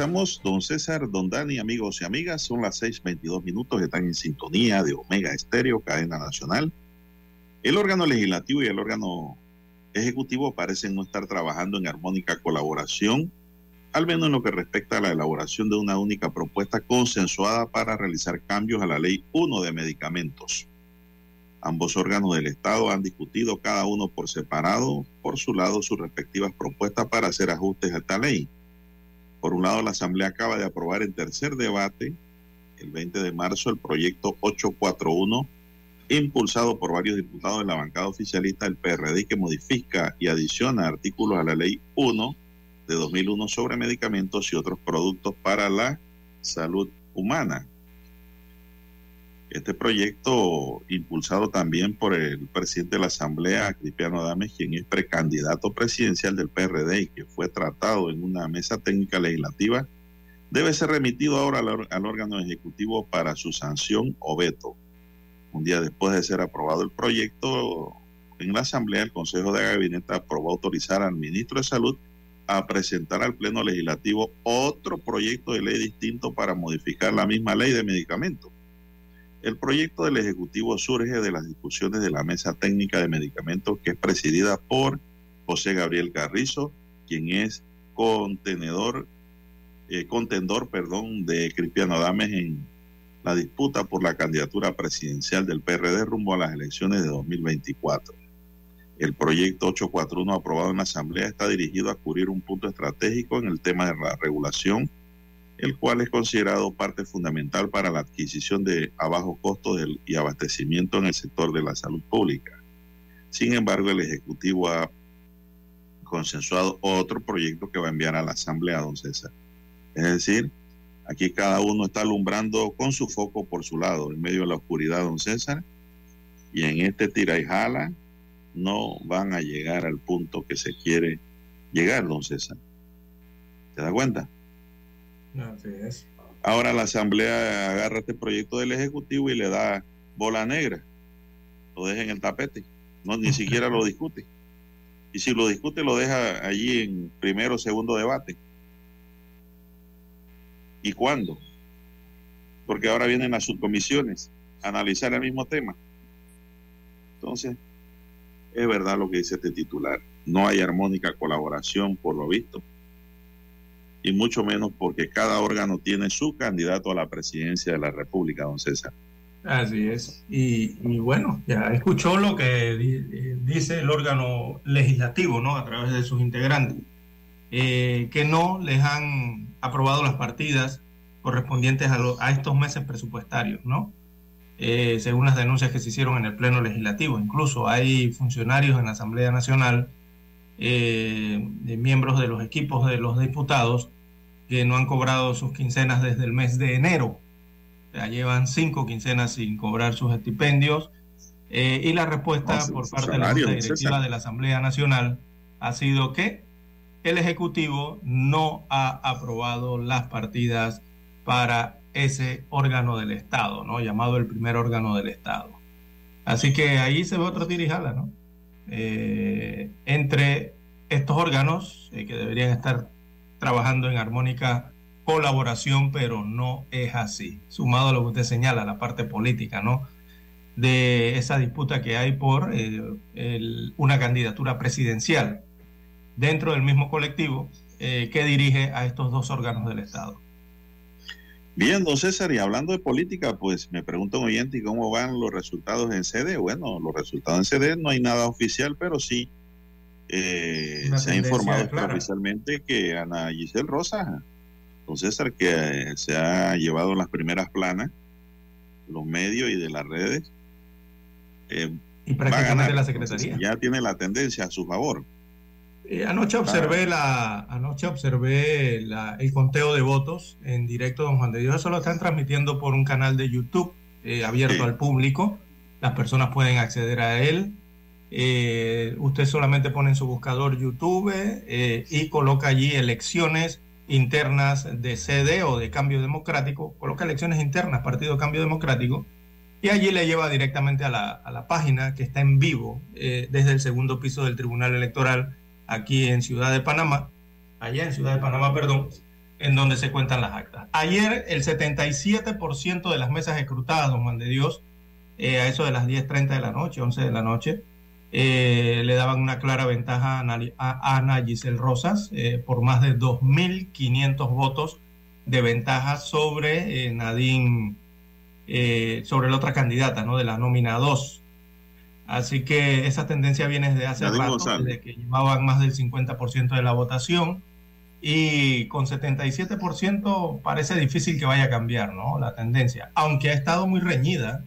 Avanzamos. Don César, don Dani, amigos y amigas, son las 6:22 minutos. Están en sintonía de Omega Estéreo, cadena nacional. El órgano legislativo y el órgano ejecutivo parecen no estar trabajando en armónica colaboración, al menos en lo que respecta a la elaboración de una única propuesta consensuada para realizar cambios a la Ley 1 de medicamentos. Ambos órganos del Estado han discutido cada uno por separado, por su lado, sus respectivas propuestas para hacer ajustes a esta ley. Por un lado, la Asamblea acaba de aprobar en tercer debate, el 20 de marzo, el proyecto 841, impulsado por varios diputados de la bancada oficialista del PRD, que modifica y adiciona artículos a la Ley 1 de 2001 sobre medicamentos y otros productos para la salud humana. Este proyecto, impulsado también por el presidente de la Asamblea, Cristiano Adames, quien es precandidato presidencial del PRD y que fue tratado en una mesa técnica legislativa, debe ser remitido ahora al, al órgano ejecutivo para su sanción o veto. Un día después de ser aprobado el proyecto, en la Asamblea el Consejo de Gabinete aprobó autorizar al ministro de Salud a presentar al Pleno Legislativo otro proyecto de ley distinto para modificar la misma ley de medicamentos. El proyecto del Ejecutivo surge de las discusiones de la Mesa Técnica de Medicamentos que es presidida por José Gabriel Carrizo, quien es contenedor, eh, contendor perdón, de Cristiano Adames en la disputa por la candidatura presidencial del PRD rumbo a las elecciones de 2024. El proyecto 841 aprobado en la Asamblea está dirigido a cubrir un punto estratégico en el tema de la regulación, el cual es considerado parte fundamental para la adquisición de a bajo costo y abastecimiento en el sector de la salud pública. Sin embargo, el Ejecutivo ha consensuado otro proyecto que va a enviar a la Asamblea, don César. Es decir, aquí cada uno está alumbrando con su foco por su lado, en medio de la oscuridad, don César, y en este tira y jala no van a llegar al punto que se quiere llegar, don César. ¿Se da cuenta? Ahora la Asamblea agarra este proyecto del Ejecutivo y le da bola negra. Lo deja en el tapete. No, ni siquiera lo discute. Y si lo discute, lo deja allí en primero o segundo debate. ¿Y cuándo? Porque ahora vienen las subcomisiones a analizar el mismo tema. Entonces, es verdad lo que dice este titular. No hay armónica colaboración, por lo visto. Y mucho menos porque cada órgano tiene su candidato a la presidencia de la República, don César. Así es. Y, y bueno, ya escuchó lo que di- dice el órgano legislativo, ¿no? A través de sus integrantes, eh, que no les han aprobado las partidas correspondientes a, lo- a estos meses presupuestarios, ¿no? Eh, según las denuncias que se hicieron en el Pleno Legislativo. Incluso hay funcionarios en la Asamblea Nacional, eh, de miembros de los equipos de los diputados, que no han cobrado sus quincenas desde el mes de enero. Ya llevan cinco quincenas sin cobrar sus estipendios. eh, y la respuesta No, por su parte de la salario, Junta don Directiva César. de la Asamblea Nacional ha sido que el Ejecutivo no ha aprobado las partidas para ese órgano del Estado, ¿no? Llamado el primer órgano del Estado. Así que ahí se ve otro tirijala, ¿no? Eh, entre estos órganos eh, que deberían estar trabajando en armónica colaboración, pero no es así. Sumado a lo que usted señala, la parte política, ¿no? De esa disputa que hay por eh, una candidatura presidencial dentro del mismo colectivo que dirige a estos dos órganos del Estado. Bien, don César, y hablando de política, pues me pregunta un oyente ¿y cómo van los resultados en CD. Bueno, los resultados en CD no hay nada oficial, pero sí eh, se ha informado oficialmente que Ana Giselle Rosa, don César, que eh, se ha llevado las primeras planas, los medios y de las redes, eh, Y va a ganar. la Entonces, Secretaría. ya tiene la tendencia a su favor. Eh, anoche observé la anoche observé la- el conteo de votos en directo don Juan de Dios. Eso lo están transmitiendo por un canal de YouTube eh, abierto Sí. al público. Las personas pueden acceder a él. Eh, usted solamente pone en su buscador YouTube eh, y coloca allí elecciones internas de CD o de cambio democrático. Coloca elecciones internas Partido Cambio Democrático y allí le lleva directamente a la, a la página que está en vivo desde el segundo piso del Tribunal Electoral aquí en Ciudad de Panamá, allá en Ciudad de Panamá, perdón, en donde se cuentan las actas. Ayer el 77% de las mesas escrutadas, don Juan de Dios, eh, a eso de las 10.30 de la noche, 11 de la noche, eh, le daban una clara ventaja a Ana, a Ana Giselle Rosas eh, por más de 2.500 votos de ventaja sobre eh, Nadine, sobre la otra candidata, ¿no? De la nómina 2. Así que esa tendencia viene desde hace rato, González. desde que llevaban más del 50% de la votación y con 77% parece difícil que vaya a cambiar, ¿no? La tendencia, aunque ha estado muy reñida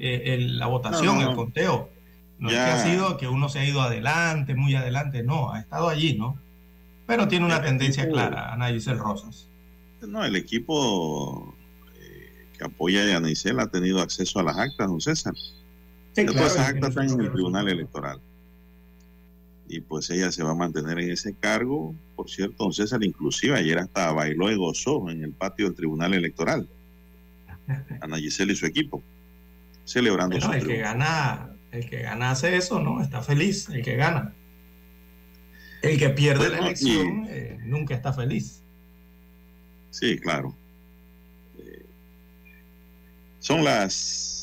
eh, el- la votación, No, no, no. el conteo. No es que ha sido que uno se ha ido adelante, muy adelante, no, ha estado allí, ¿no? Pero tiene una El tendencia equipo- clara, Ana Giselle Rosas. No, el equipo eh, que apoya a Yanisel ha tenido acceso a las actas, don César. Después esas actas están en el Tribunal Electoral. Y pues ella se va a mantener en ese cargo. Por cierto, don César, inclusive ayer hasta bailó y gozó en el patio del Tribunal Electoral. Ana Giselle y su equipo. Celebrando su el que gana, el que gana hace eso, ¿no? Está feliz, el que gana. El que pierde la elección eh, nunca está feliz. Sí, claro. Eh, son las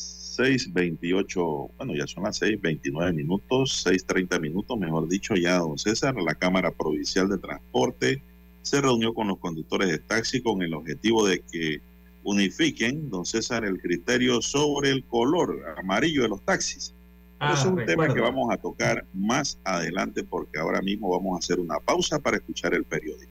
6.28, bueno, ya son las 6.29 minutos, 6.30 minutos, mejor dicho, ya, don César, la Cámara Provincial de Transporte se reunió con los conductores de taxi con el objetivo de que unifiquen, don César, el criterio sobre el color amarillo de los taxis. Ah, es un tema recuerdo. que vamos a tocar más adelante porque ahora mismo vamos a hacer una pausa para escuchar el periódico.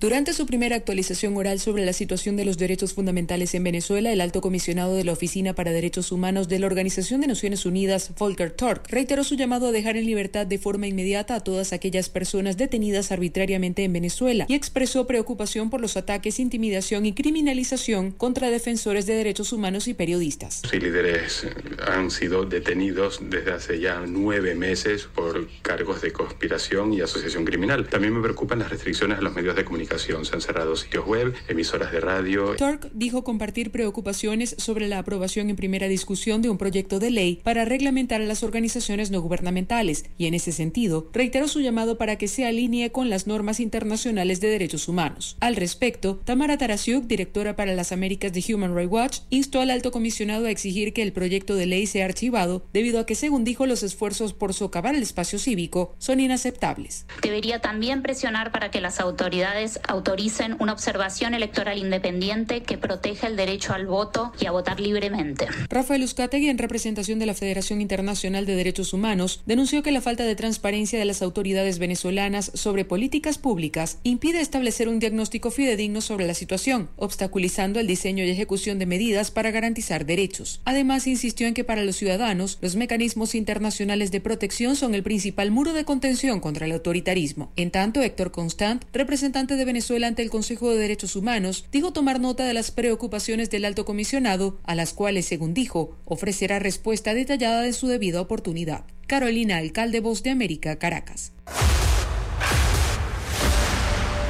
Durante su primera actualización oral sobre la situación de los derechos fundamentales en Venezuela, el alto comisionado de la Oficina para Derechos Humanos de la Organización de Naciones Unidas, Volker Turk, reiteró su llamado a dejar en libertad de forma inmediata a todas aquellas personas detenidas arbitrariamente en Venezuela y expresó preocupación por los ataques, intimidación y criminalización contra defensores de derechos humanos y periodistas. Los líderes han sido detenidos desde hace ya nueve meses por cargos de conspiración y asociación criminal. También me preocupan las restricciones a los medios de comunicación. Se han cerrado sitios web, emisoras de radio. Turk dijo compartir preocupaciones sobre la aprobación en primera discusión de un proyecto de ley para reglamentar a las organizaciones no gubernamentales y en ese sentido reiteró su llamado para que se alinee con las normas internacionales de derechos humanos. Al respecto, Tamara Tarasiuk, directora para las Américas de Human Rights Watch, instó al alto comisionado a exigir que el proyecto de ley sea archivado debido a que, según dijo, los esfuerzos por socavar el espacio cívico son inaceptables. Debería también presionar para que las autoridades autoricen una observación electoral independiente que proteja el derecho al voto y a votar libremente. Rafael Uzcategui, en representación de la Federación Internacional de Derechos Humanos, denunció que la falta de transparencia de las autoridades venezolanas sobre políticas públicas impide establecer un diagnóstico fidedigno sobre la situación, obstaculizando el diseño y ejecución de medidas para garantizar derechos. Además, insistió en que para los ciudadanos, los mecanismos internacionales de protección son el principal muro de contención contra el autoritarismo. En tanto, Héctor Constant, representante de Venezuela ante el Consejo de Derechos Humanos, dijo tomar nota de las preocupaciones del alto comisionado, a las cuales, según dijo, ofrecerá respuesta detallada de su debida oportunidad. Carolina Alcalde, Voz de América, Caracas.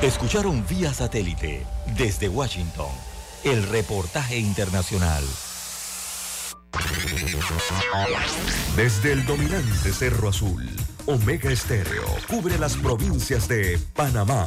Escucharon vía satélite desde Washington el reportaje internacional. Desde el dominante Cerro Azul, Omega Estéreo cubre las provincias de Panamá,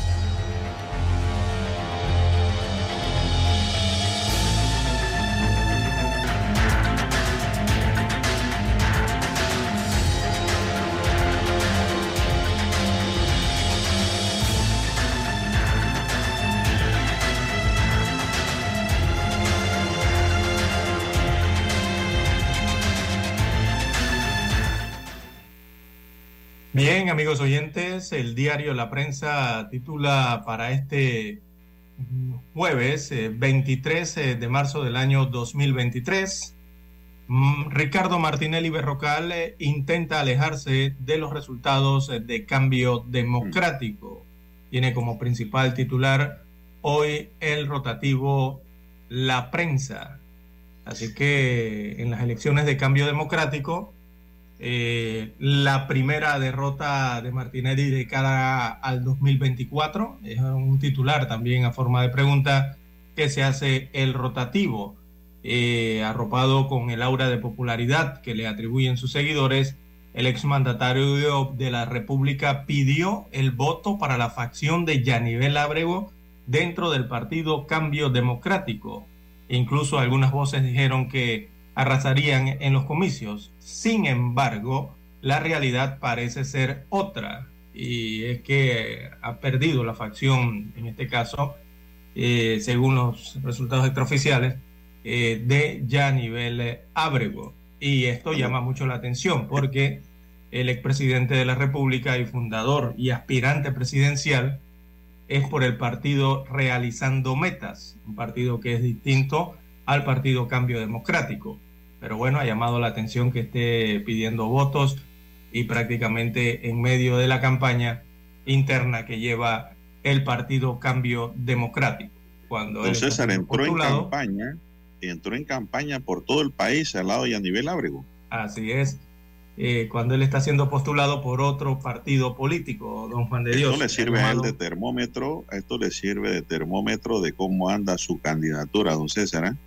Bien, amigos oyentes, el diario La Prensa titula para este jueves eh, 23 de marzo del año 2023, Mm, Ricardo Martinelli Berrocal eh, intenta alejarse de los resultados eh, de cambio democrático. Tiene como principal titular hoy el rotativo La Prensa. Así que en las elecciones de cambio democrático, eh, la primera derrota de Martinelli de cara al 2024 es un titular también a forma de pregunta que se hace el rotativo eh, arropado con el aura de popularidad que le atribuyen sus seguidores, el exmandatario de la República pidió el voto para la facción de Yanivel Ábrego dentro del partido Cambio Democrático. Incluso algunas voces dijeron que arrasarían en los comicios. Sin embargo, la realidad parece ser otra y es que ha perdido la facción, en este caso, eh, según los resultados extraoficiales, eh, de ya nivel Ábrego. Y esto llama mucho la atención porque el expresidente de la República y fundador y aspirante presidencial es por el partido Realizando Metas, un partido que es distinto al partido Cambio Democrático. Pero bueno, ha llamado la atención que esté pidiendo votos y prácticamente en medio de la campaña interna que lleva el partido Cambio Democrático. Cuando Don César entró en campaña entró en campaña por todo el país al lado de Aníbal Ábrego. Así es. Eh, cuando él está siendo postulado por otro partido político, don Juan de Dios. Esto le sirve a él de termómetro, esto le sirve de termómetro de cómo anda su candidatura, don César. ¿eh?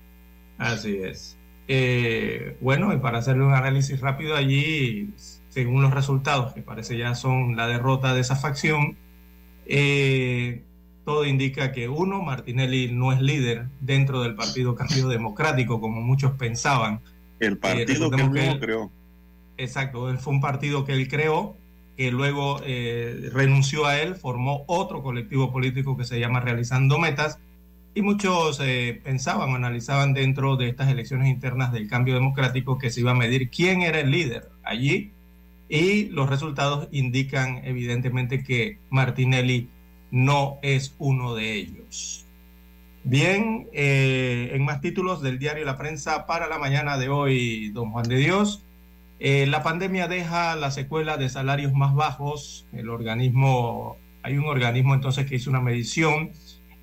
Así es. Eh, bueno, y para hacerle un análisis rápido allí, según los resultados, que parece ya son la derrota de esa facción, eh, todo indica que uno, Martinelli no es líder dentro del Partido Cambio Democrático, como muchos pensaban. El partido que, él creó. Exacto, él fue un partido que él creó, que luego eh, renunció a él, formó otro colectivo político que se llama Realizando Metas, y muchos eh, pensaban analizaban dentro de estas elecciones internas del cambio democrático que se iba a medir quién era el líder allí, y los resultados indican evidentemente que Martinelli no es uno de ellos. Bien, eh, en más títulos del diario La Prensa para la mañana de hoy, don Juan de Dios. Eh, la pandemia deja la secuela de salarios más bajos. El organismo, hay un organismo entonces que hizo una medición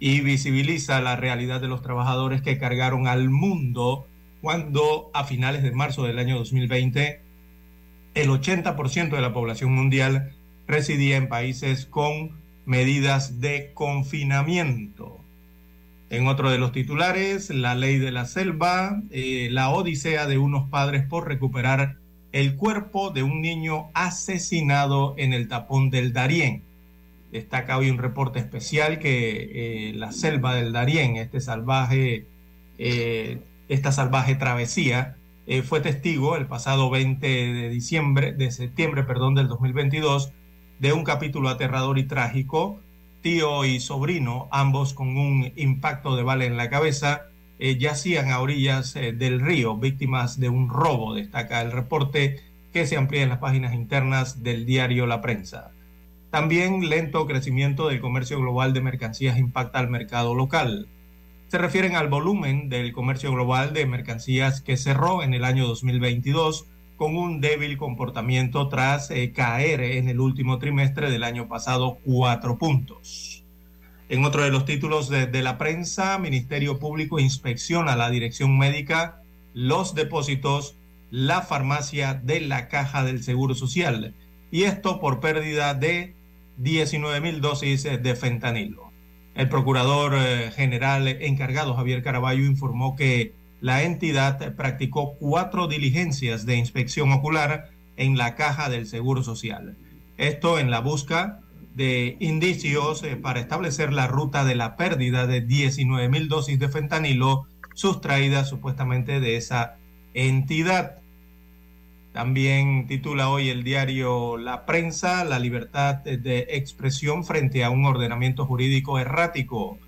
y visibiliza la realidad de los trabajadores que cargaron al mundo cuando a finales de marzo del año 2020 el 80% de la población mundial residía en países con medidas de confinamiento. En otro de los titulares, la ley de la selva, eh, la odisea de unos padres por recuperar el cuerpo de un niño asesinado en el tapón del Darién. Destaca hoy un reporte especial que eh, la selva del Darién, este salvaje, eh, esta salvaje travesía, fue testigo el pasado 20 de diciembre, de septiembre, perdón, del 2022 de un capítulo aterrador y trágico. Tío y sobrino, ambos con un impacto de bala en la cabeza, eh, yacían a orillas eh, del río, víctimas de un robo, destaca el reporte que se amplía en las páginas internas del diario La Prensa. También lento crecimiento del comercio global de mercancías impacta al mercado local. Se refieren al volumen del comercio global de mercancías que cerró en el año 2022 con un débil comportamiento tras eh, caer en el último trimestre del año pasado cuatro puntos. En otro de los títulos de, de la prensa, Ministerio Público inspecciona la dirección médica, los depósitos, la farmacia de la Caja del Seguro Social. Y esto por pérdida de 19 mil dosis de fentanilo. El procurador eh, general encargado Javier Caraballo informó que la entidad practicó cuatro diligencias de inspección ocular en la caja del Seguro Social. Esto en la busca de indicios eh, para establecer la ruta de la pérdida de 19 mil dosis de fentanilo sustraídas supuestamente de esa entidad. También titula hoy el diario La Prensa, la libertad de expresión frente a un ordenamiento jurídico errático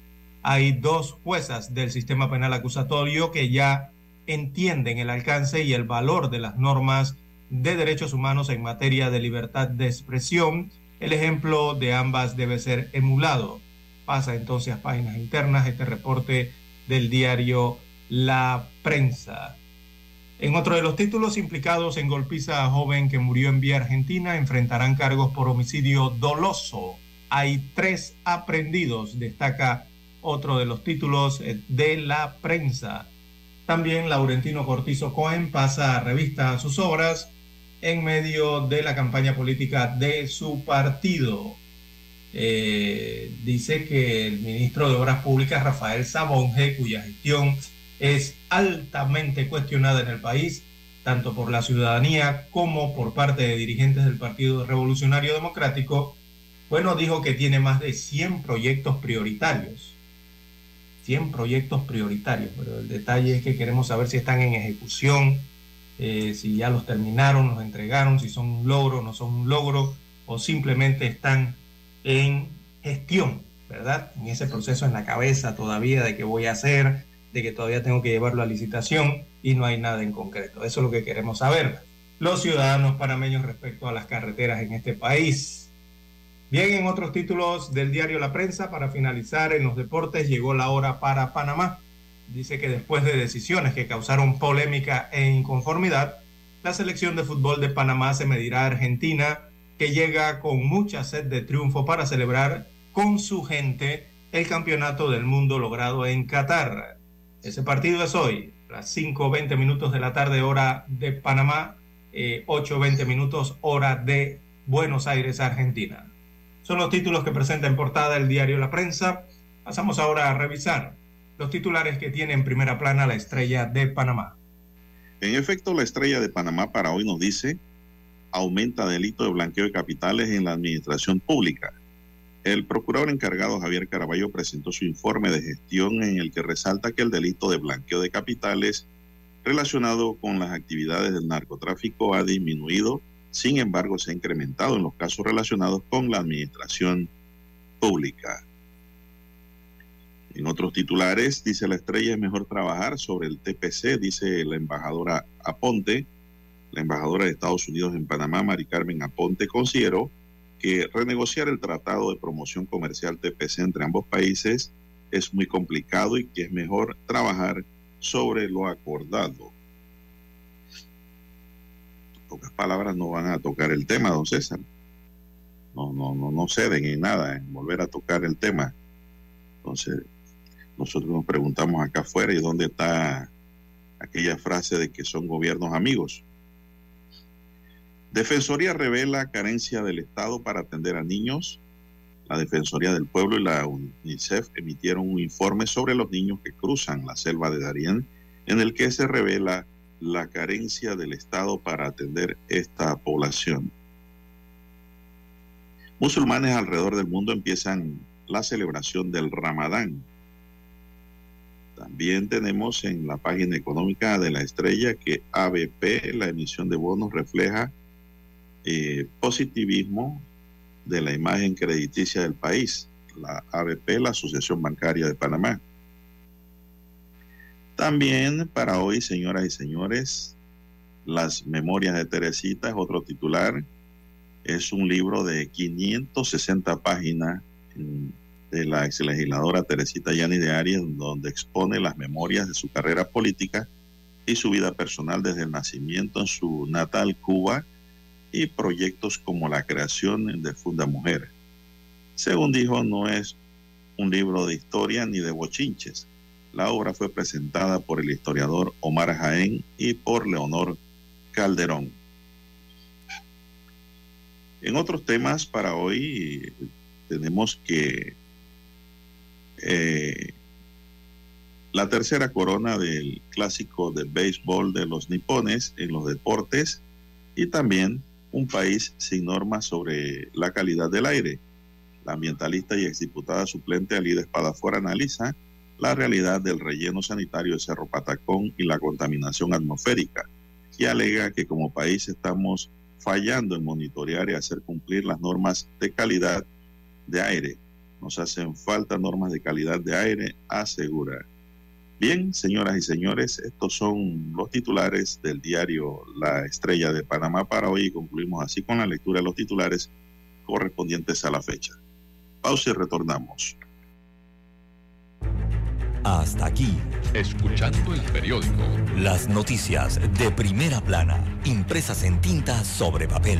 hay dos juezas del sistema penal acusatorio que ya entienden el alcance y el valor de las normas de derechos humanos en materia de libertad de expresión. El ejemplo de ambas debe ser emulado. Pasa entonces a páginas internas este reporte del diario La Prensa. En otro de los títulos, implicados en golpiza a joven que murió en vía Argentina enfrentarán cargos por homicidio doloso. Hay tres aprendidos, destaca otro de los títulos eh, de la prensa. También Laurentino Cortizo Cohen pasa a revista a sus obras en medio de la campaña política de su partido. Eh, dice que el ministro de Obras Públicas, Rafael Sabonge, cuya gestión es altamente cuestionada en el país, tanto por la ciudadanía como por parte de dirigentes del Partido Revolucionario Democrático, bueno, dijo que tiene más de 100 proyectos prioritarios. 100 proyectos prioritarios, pero el detalle es que queremos saber si están en ejecución, eh, si ya los terminaron, los entregaron, si son un logro, no son un logro, o simplemente están en gestión, ¿verdad? En ese proceso en la cabeza todavía de qué voy a hacer, de que todavía tengo que llevarlo a licitación y no hay nada en concreto. Eso es lo que queremos saber. Los ciudadanos panameños respecto a las carreteras en este país. Bien, en otros títulos del diario La Prensa, para finalizar en los deportes, llegó la hora para Panamá. Dice que después de decisiones que causaron polémica e inconformidad, la selección de fútbol de Panamá se medirá a Argentina que llega con mucha sed de triunfo para celebrar con su gente el campeonato del mundo logrado en Qatar. Ese partido es hoy, las 5.20 minutos de la tarde hora de Panamá, eh, 8.20 minutos hora de Buenos Aires, Argentina. Son los títulos que presenta en portada el diario La Prensa. Pasamos ahora a revisar los titulares que tiene en primera plana la estrella de Panamá. En efecto, la estrella de Panamá para hoy nos dice, aumenta delito de blanqueo de capitales en la administración pública. El procurador encargado Javier Caraballo presentó su informe de gestión en el que resalta que el delito de blanqueo de capitales relacionado con las actividades del narcotráfico ha disminuido, sin embargo se ha incrementado en los casos relacionados con la administración pública. En otros titulares, dice la estrella, es mejor trabajar sobre el TPC, dice la embajadora Aponte. La embajadora de Estados Unidos en Panamá, Mari Carmen Aponte, consideró que renegociar el Tratado de Promoción Comercial TPC entre ambos países es muy complicado y que es mejor trabajar sobre lo acordado. Pocas palabras, no van a tocar el tema, don César. No, no, no, no ceden en nada en volver a tocar el tema. Entonces, nosotros nos preguntamos acá afuera y dónde está aquella frase de que son gobiernos amigos. Defensoría revela carencia del Estado para atender a niños. La Defensoría del Pueblo y la UNICEF emitieron un informe sobre los niños que cruzan la selva de Darién, en el que se revela la carencia del Estado para atender esta población. Musulmanes alrededor del mundo empiezan la celebración del Ramadán. También tenemos en la página económica de la estrella que ABP, la emisión de bonos, refleja eh, positivismo de la imagen crediticia del país, la ABP, la Asociación Bancaria de Panamá. También para hoy, señoras y señores, las Memorias de Teresita es otro titular. Es un libro de 560 páginas de la ex legisladora Teresita Yani de Arias, donde expone las memorias de su carrera política y su vida personal desde el nacimiento en su natal Cuba y proyectos como la creación de Funda Mujer. Según dijo, no es un libro de historia ni de bochinches. La obra fue presentada por el historiador Omar Jaén y por Leonor Calderón. En otros temas para hoy tenemos que eh, la tercera corona del clásico de béisbol de los nipones en los deportes y también un país sin normas sobre la calidad del aire. La ambientalista y exdiputada suplente Alida Espadafora analiza la realidad del relleno sanitario de Cerro Patacón y la contaminación atmosférica y alega que como país estamos fallando en monitorear y hacer cumplir las normas de calidad de aire. Nos hacen falta normas de calidad de aire, asegura. Bien, señoras y señores, estos son los titulares del diario La Estrella de Panamá para hoy y concluimos así con la lectura de los titulares correspondientes a la fecha. Pausa y retornamos. Hasta aquí. Escuchando el periódico. Las noticias de primera plana, impresas en tinta sobre papel.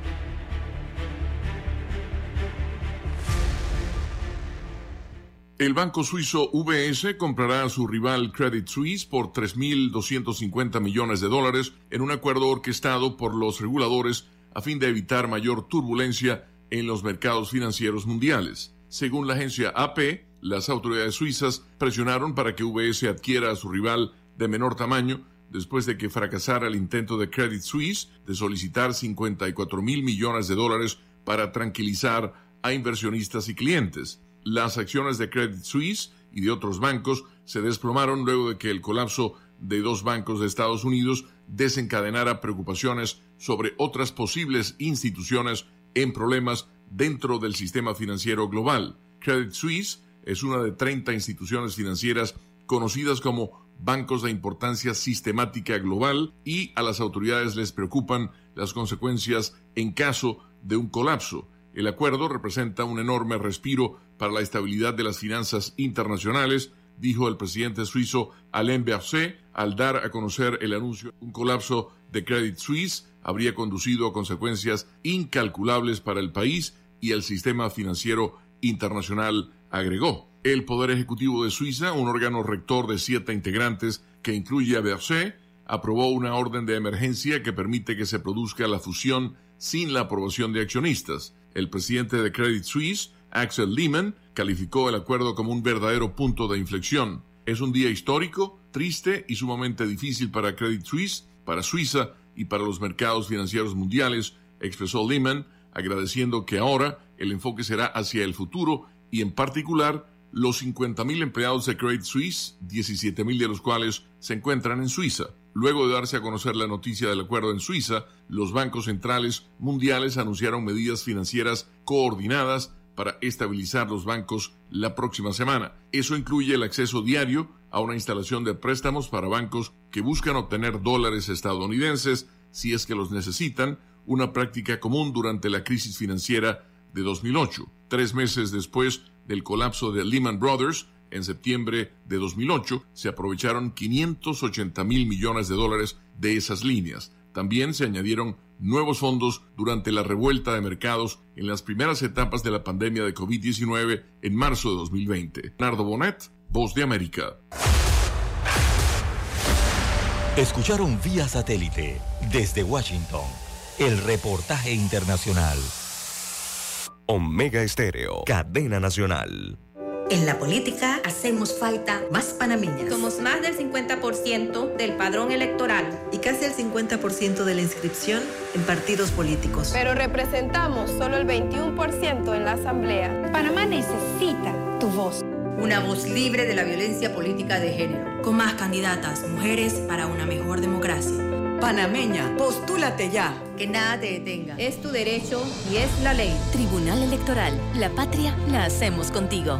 El banco suizo UBS comprará a su rival Credit Suisse por 3.250 millones de dólares en un acuerdo orquestado por los reguladores a fin de evitar mayor turbulencia en los mercados financieros mundiales. Según la agencia AP, las autoridades suizas presionaron para que UBS adquiera a su rival de menor tamaño después de que fracasara el intento de Credit Suisse de solicitar 54 mil millones de dólares para tranquilizar a inversionistas y clientes. Las acciones de Credit Suisse y de otros bancos se desplomaron luego de que el colapso de dos bancos de Estados Unidos desencadenara preocupaciones sobre otras posibles instituciones en problemas dentro del sistema financiero global. Credit Suisse es una de 30 instituciones financieras conocidas como bancos de importancia sistemática global y a las autoridades les preocupan las consecuencias en caso de un colapso. El acuerdo representa un enorme respiro para la estabilidad de las finanzas internacionales, dijo el presidente suizo Alain Berset al dar a conocer el anuncio. Un colapso de Credit Suisse habría conducido a consecuencias incalculables para el país y el sistema financiero internacional, agregó. El Poder Ejecutivo de Suiza, un órgano rector de siete integrantes que incluye a Berset, aprobó una orden de emergencia que permite que se produzca la fusión sin la aprobación de accionistas. El presidente de Credit Suisse, Axel Lehman, calificó el acuerdo como un verdadero punto de inflexión. Es un día histórico, triste y sumamente difícil para Credit Suisse, para Suiza y para los mercados financieros mundiales, expresó Lehman, agradeciendo que ahora el enfoque será hacia el futuro y en particular los 50.000 empleados de Credit Suisse, 17.000 de los cuales se encuentran en Suiza. Luego de darse a conocer la noticia del acuerdo en Suiza, los bancos centrales mundiales anunciaron medidas financieras coordinadas para estabilizar los bancos la próxima semana. Eso incluye el acceso diario a una instalación de préstamos para bancos que buscan obtener dólares estadounidenses si es que los necesitan, una práctica común durante la crisis financiera de 2008. Tres meses después del colapso de Lehman Brothers, en septiembre de 2008, se aprovecharon 580 mil millones de dólares de esas líneas. También se añadieron nuevos fondos durante la revuelta de mercados en las primeras etapas de la pandemia de COVID-19 en marzo de 2020. Nardo Bonet, Voz de América. Escucharon vía satélite desde Washington el reportaje internacional. Omega Estéreo, cadena nacional. En la política hacemos falta más panameñas. Somos más del 50% del padrón electoral. Y casi el 50% de la inscripción en partidos políticos. Pero representamos solo el 21% en la Asamblea. Panamá necesita tu voz. Una voz libre de la violencia política de género. Con más candidatas mujeres para una mejor democracia. Panameña, postúlate ya. Que nada te detenga. Es tu derecho y es la ley. Tribunal Electoral. La patria la hacemos contigo.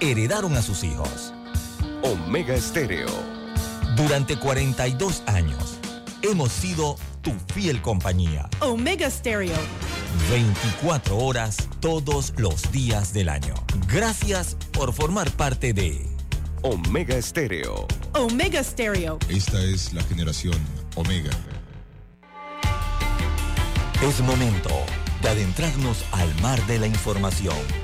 heredaron a sus hijos. Omega Estéreo. Durante 42 años hemos sido tu fiel compañía. Omega Stereo. 24 horas todos los días del año. Gracias por formar parte de Omega Estéreo. Omega Stereo. Esta es la generación Omega. Es momento de adentrarnos al mar de la información.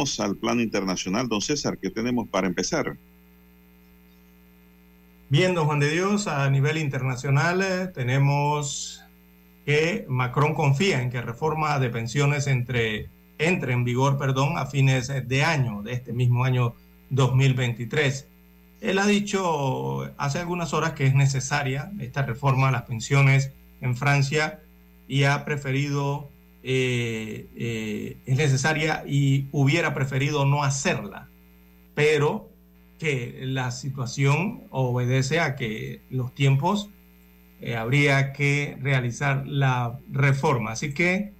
Vamos al plano internacional. Don César, ¿qué tenemos para empezar? Bien, don Juan de Dios, a nivel internacional eh, tenemos que Macron confía en que reforma de pensiones entre, entre en vigor perdón, a fines de año, de este mismo año 2023. Él ha dicho hace algunas horas que es necesaria esta reforma a las pensiones en Francia y ha preferido eh, eh, es necesaria y hubiera preferido no hacerla, pero que la situación obedece a que los tiempos eh, habría que realizar la reforma. Así que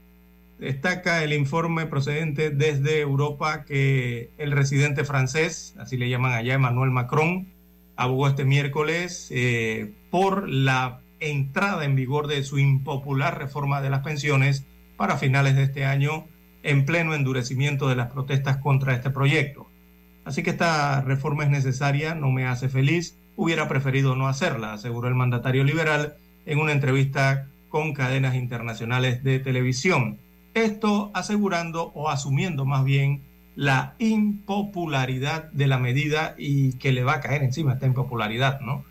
destaca el informe procedente desde Europa que el residente francés, así le llaman allá Emmanuel Macron, abogó este miércoles por la entrada en vigor de su impopular reforma de las pensiones para finales de este año en pleno endurecimiento de las protestas contra este proyecto. Así que esta reforma es necesaria, no me hace feliz, hubiera preferido no hacerla, aseguró el mandatario liberal en una entrevista con cadenas internacionales de televisión. Esto asegurando o asumiendo más bien la impopularidad de la medida y que le va a caer encima esta impopularidad, ¿no?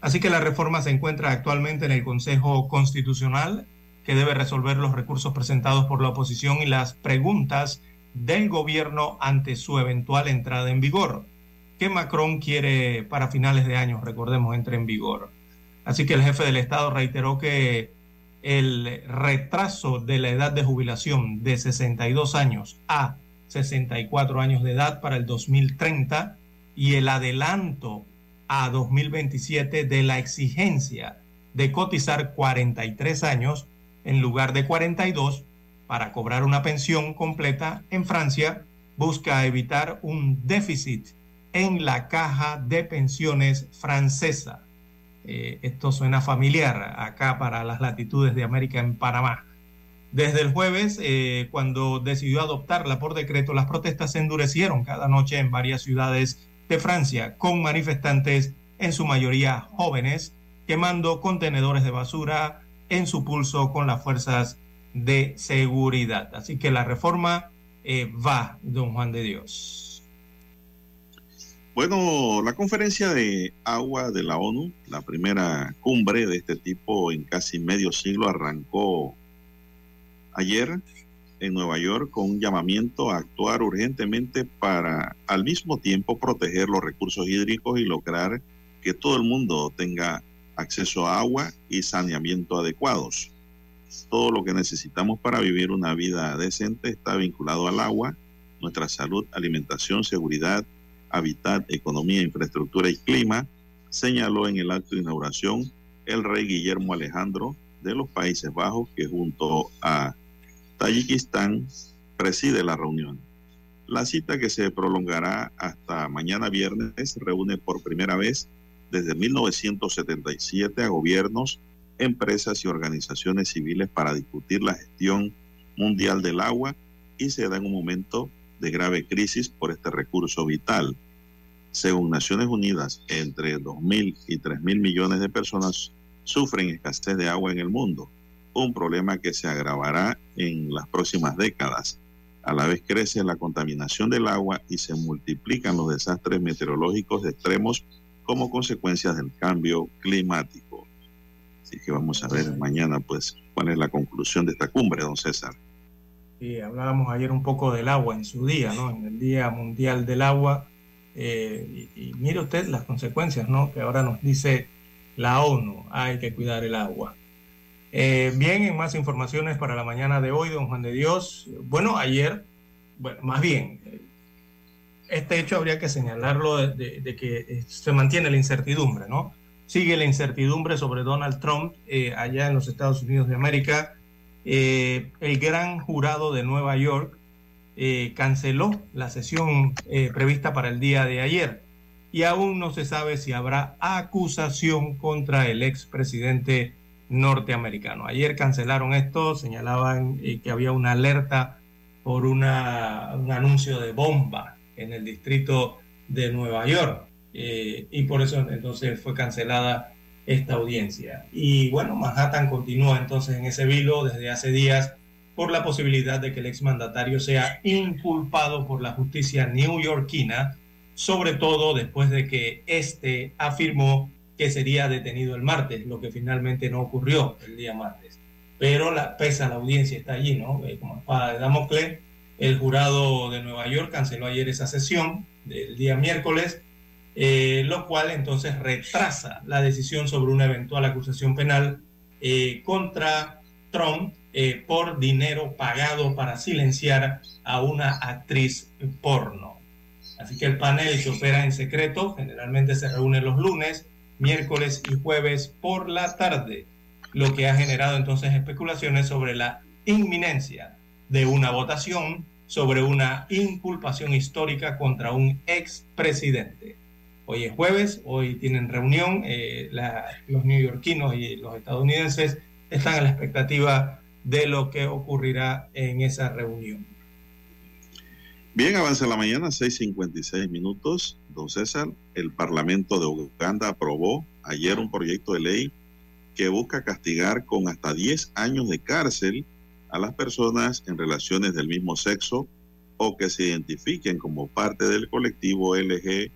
Así que la reforma se encuentra actualmente en el Consejo Constitucional que debe resolver los recursos presentados por la oposición y las preguntas del gobierno ante su eventual entrada en vigor, que Macron quiere para finales de año, recordemos, entre en vigor. Así que el jefe del Estado reiteró que el retraso de la edad de jubilación de 62 años a 64 años de edad para el 2030 y el adelanto a 2027 de la exigencia de cotizar 43 años en lugar de 42 para cobrar una pensión completa en Francia, busca evitar un déficit en la caja de pensiones francesa. Eh, esto suena familiar acá para las latitudes de América en Panamá. Desde el jueves, eh, cuando decidió adoptarla por decreto, las protestas se endurecieron cada noche en varias ciudades de Francia, con manifestantes, en su mayoría jóvenes, quemando contenedores de basura, en su pulso con las fuerzas de seguridad. Así que la reforma eh, va, don Juan de Dios. Bueno, la conferencia de agua de la ONU, la primera cumbre de este tipo en casi medio siglo, arrancó ayer en Nueva York con un llamamiento a actuar urgentemente para al mismo tiempo proteger los recursos hídricos y lograr que todo el mundo tenga acceso a agua y saneamiento adecuados. Todo lo que necesitamos para vivir una vida decente está vinculado al agua, nuestra salud, alimentación, seguridad, hábitat, economía, infraestructura y clima, señaló en el acto de inauguración el rey Guillermo Alejandro de los Países Bajos, que junto a Tayikistán preside la reunión. La cita que se prolongará hasta mañana viernes reúne por primera vez desde 1977 a gobiernos, empresas y organizaciones civiles para discutir la gestión mundial del agua y se da en un momento de grave crisis por este recurso vital. Según Naciones Unidas, entre 2.000 y 3.000 millones de personas sufren escasez de agua en el mundo, un problema que se agravará en las próximas décadas. A la vez crece la contaminación del agua y se multiplican los desastres meteorológicos extremos como consecuencia del cambio climático. Así que vamos a ver mañana, pues, cuál es la conclusión de esta cumbre, don César. Sí, hablábamos ayer un poco del agua en su día, ¿no? En el Día Mundial del Agua. Eh, y, y, mire usted las consecuencias, ¿no? Que ahora nos dice la ONU, hay que cuidar el agua. Eh, bien, en más informaciones para la mañana de hoy, don Juan de Dios. Bueno, ayer, bueno, más bien, este hecho habría que señalarlo de, de, de que se mantiene la incertidumbre, ¿no? Sigue la incertidumbre sobre Donald Trump eh, allá en los Estados Unidos de América. Eh, el gran jurado de Nueva York eh, canceló la sesión eh, prevista para el día de ayer y aún no se sabe si habrá acusación contra el expresidente norteamericano. Ayer cancelaron esto, señalaban eh, que había una alerta por una, un anuncio de bomba en el distrito de Nueva York eh, y por eso entonces fue cancelada esta audiencia. Y bueno, Manhattan continúa entonces en ese vilo desde hace días por la posibilidad de que el exmandatario sea inculpado por la justicia neoyorquina, sobre todo después de que este afirmó que sería detenido el martes, lo que finalmente no ocurrió el día martes. Pero la, pesa la audiencia, está allí, ¿no? Eh, como espada de Damocles, el jurado de Nueva York canceló ayer esa sesión del día miércoles, eh, lo cual entonces retrasa la decisión sobre una eventual acusación penal eh, contra Trump eh, por dinero pagado para silenciar a una actriz porno. Así que el panel que opera en secreto generalmente se reúne los lunes, miércoles y jueves por la tarde, lo que ha generado entonces especulaciones sobre la inminencia de una votación sobre una inculpación histórica contra un expresidente. Hoy es jueves, hoy tienen reunión, eh, la, los neoyorquinos y los estadounidenses están a la expectativa de lo que ocurrirá en esa reunión. Bien, avanza la mañana, 6.56 minutos. Don César, el Parlamento de Uganda aprobó ayer un proyecto de ley que busca castigar con hasta 10 años de cárcel a las personas en relaciones del mismo sexo o que se identifiquen como parte del colectivo LGBTIQ.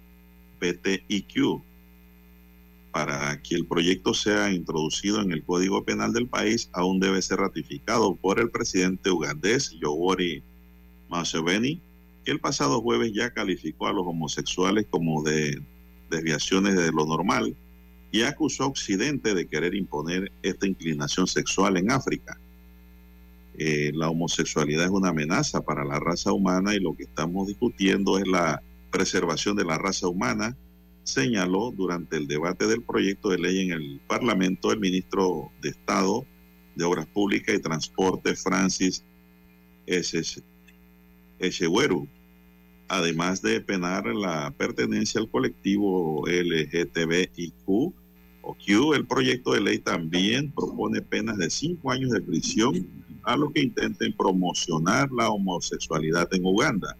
Para que el proyecto sea introducido en el Código Penal del país, aún debe ser ratificado por el presidente ugandés Yoweri Museveni, que el pasado jueves ya calificó a los homosexuales como de desviaciones de lo normal y acusó a Occidente de querer imponer esta inclinación sexual en África. Eh, la homosexualidad es una amenaza para la raza humana y lo que estamos discutiendo es la preservación de la raza humana, señaló durante el debate del proyecto de ley en el Parlamento el ministro de Estado de Obras Públicas y Transporte, Francis Echeweru, además de penar la pertenencia al colectivo LGTBIQ o Q, el proyecto de ley también propone penas de cinco años de prisión a los que intenten promocionar la homosexualidad en Uganda.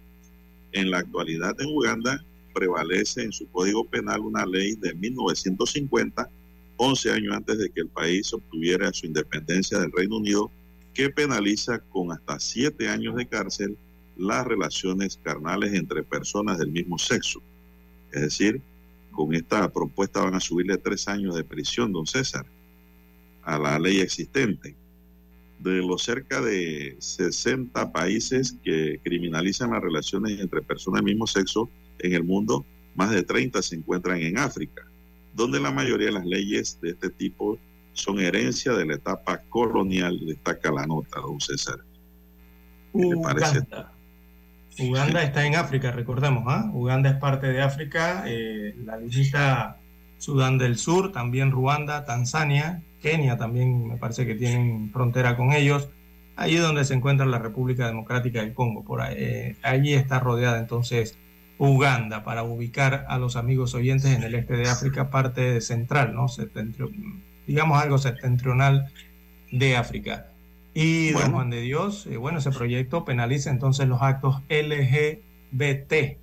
En la actualidad en Uganda prevalece en su código penal una ley de 1950, 11 años antes de que el país obtuviera su independencia del Reino Unido, que penaliza con hasta siete años de cárcel las relaciones carnales entre personas del mismo sexo. Es decir, con esta propuesta van a subirle tres años de prisión, don César, a la ley existente. De los cerca de 60 países que criminalizan las relaciones entre personas del mismo sexo en el mundo, más de 30 se encuentran en África, donde la mayoría de las leyes de este tipo son herencia de la etapa colonial, destaca la nota, don César. ¿Qué le parece? Uganda. Uganda está en África, recordemos, ¿ah? ¿eh? Uganda es parte de África, eh, la visita Sudán del Sur, también Ruanda, Tanzania, Kenia también me parece que tienen frontera con ellos. Allí donde se encuentra la República Democrática del Congo, por ahí, eh, allí está rodeada entonces Uganda para ubicar a los amigos oyentes en el este de África, parte central, ¿no? Septentrio, digamos algo septentrional de África. Y don Juan de Dios, eh, bueno, ese proyecto penaliza entonces los actos LGBT.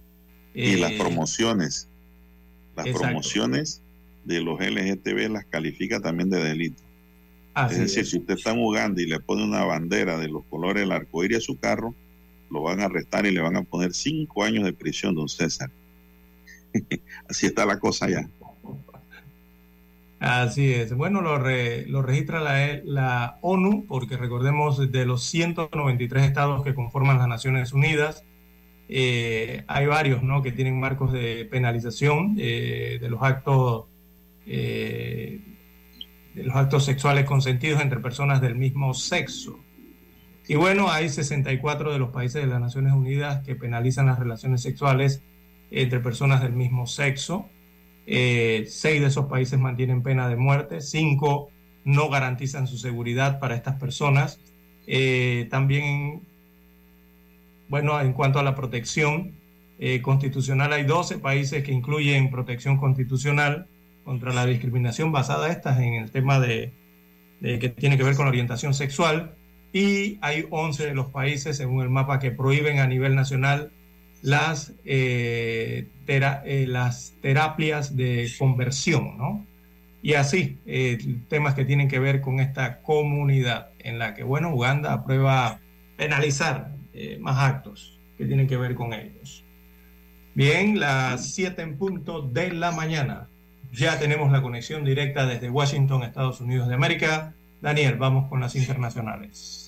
y las eh, promociones. Las promociones de los LGTB las califica también de delito. es decir, si usted está en Uganda y le pone una bandera de los colores del arcoíris a su carro, lo van a arrestar y le van a poner cinco años de prisión, don César. Así está la cosa ya. Así es. Bueno, lo, lo registra la, la, ONU, porque recordemos de los 193 estados que conforman las Naciones Unidas, eh, hay varios ¿no? que tienen marcos de penalización eh, de los actos eh, de los actos sexuales consentidos entre personas del mismo sexo. Y bueno, hay 64 de los países de las Naciones Unidas que penalizan las relaciones sexuales entre personas del mismo sexo. Eh, seis de esos países mantienen pena de muerte, cinco no garantizan su seguridad para estas personas. Eh, también, bueno, en cuanto a la protección eh, constitucional, hay 12 países que incluyen protección constitucional contra la discriminación basada estas en el tema de, de que tiene que ver con la orientación sexual y hay 11 de los países, según el mapa, que prohíben a nivel nacional las, eh, eh, las terapias de conversión, ¿no? Y así, eh, temas que tienen que ver con esta comunidad en la que, bueno, Uganda aprueba penalizar más actos que tienen que ver con ellos. Bien, las 7 en punto de la mañana. Ya tenemos la conexión directa desde Washington, Estados Unidos de América. Daniel, vamos con las internacionales.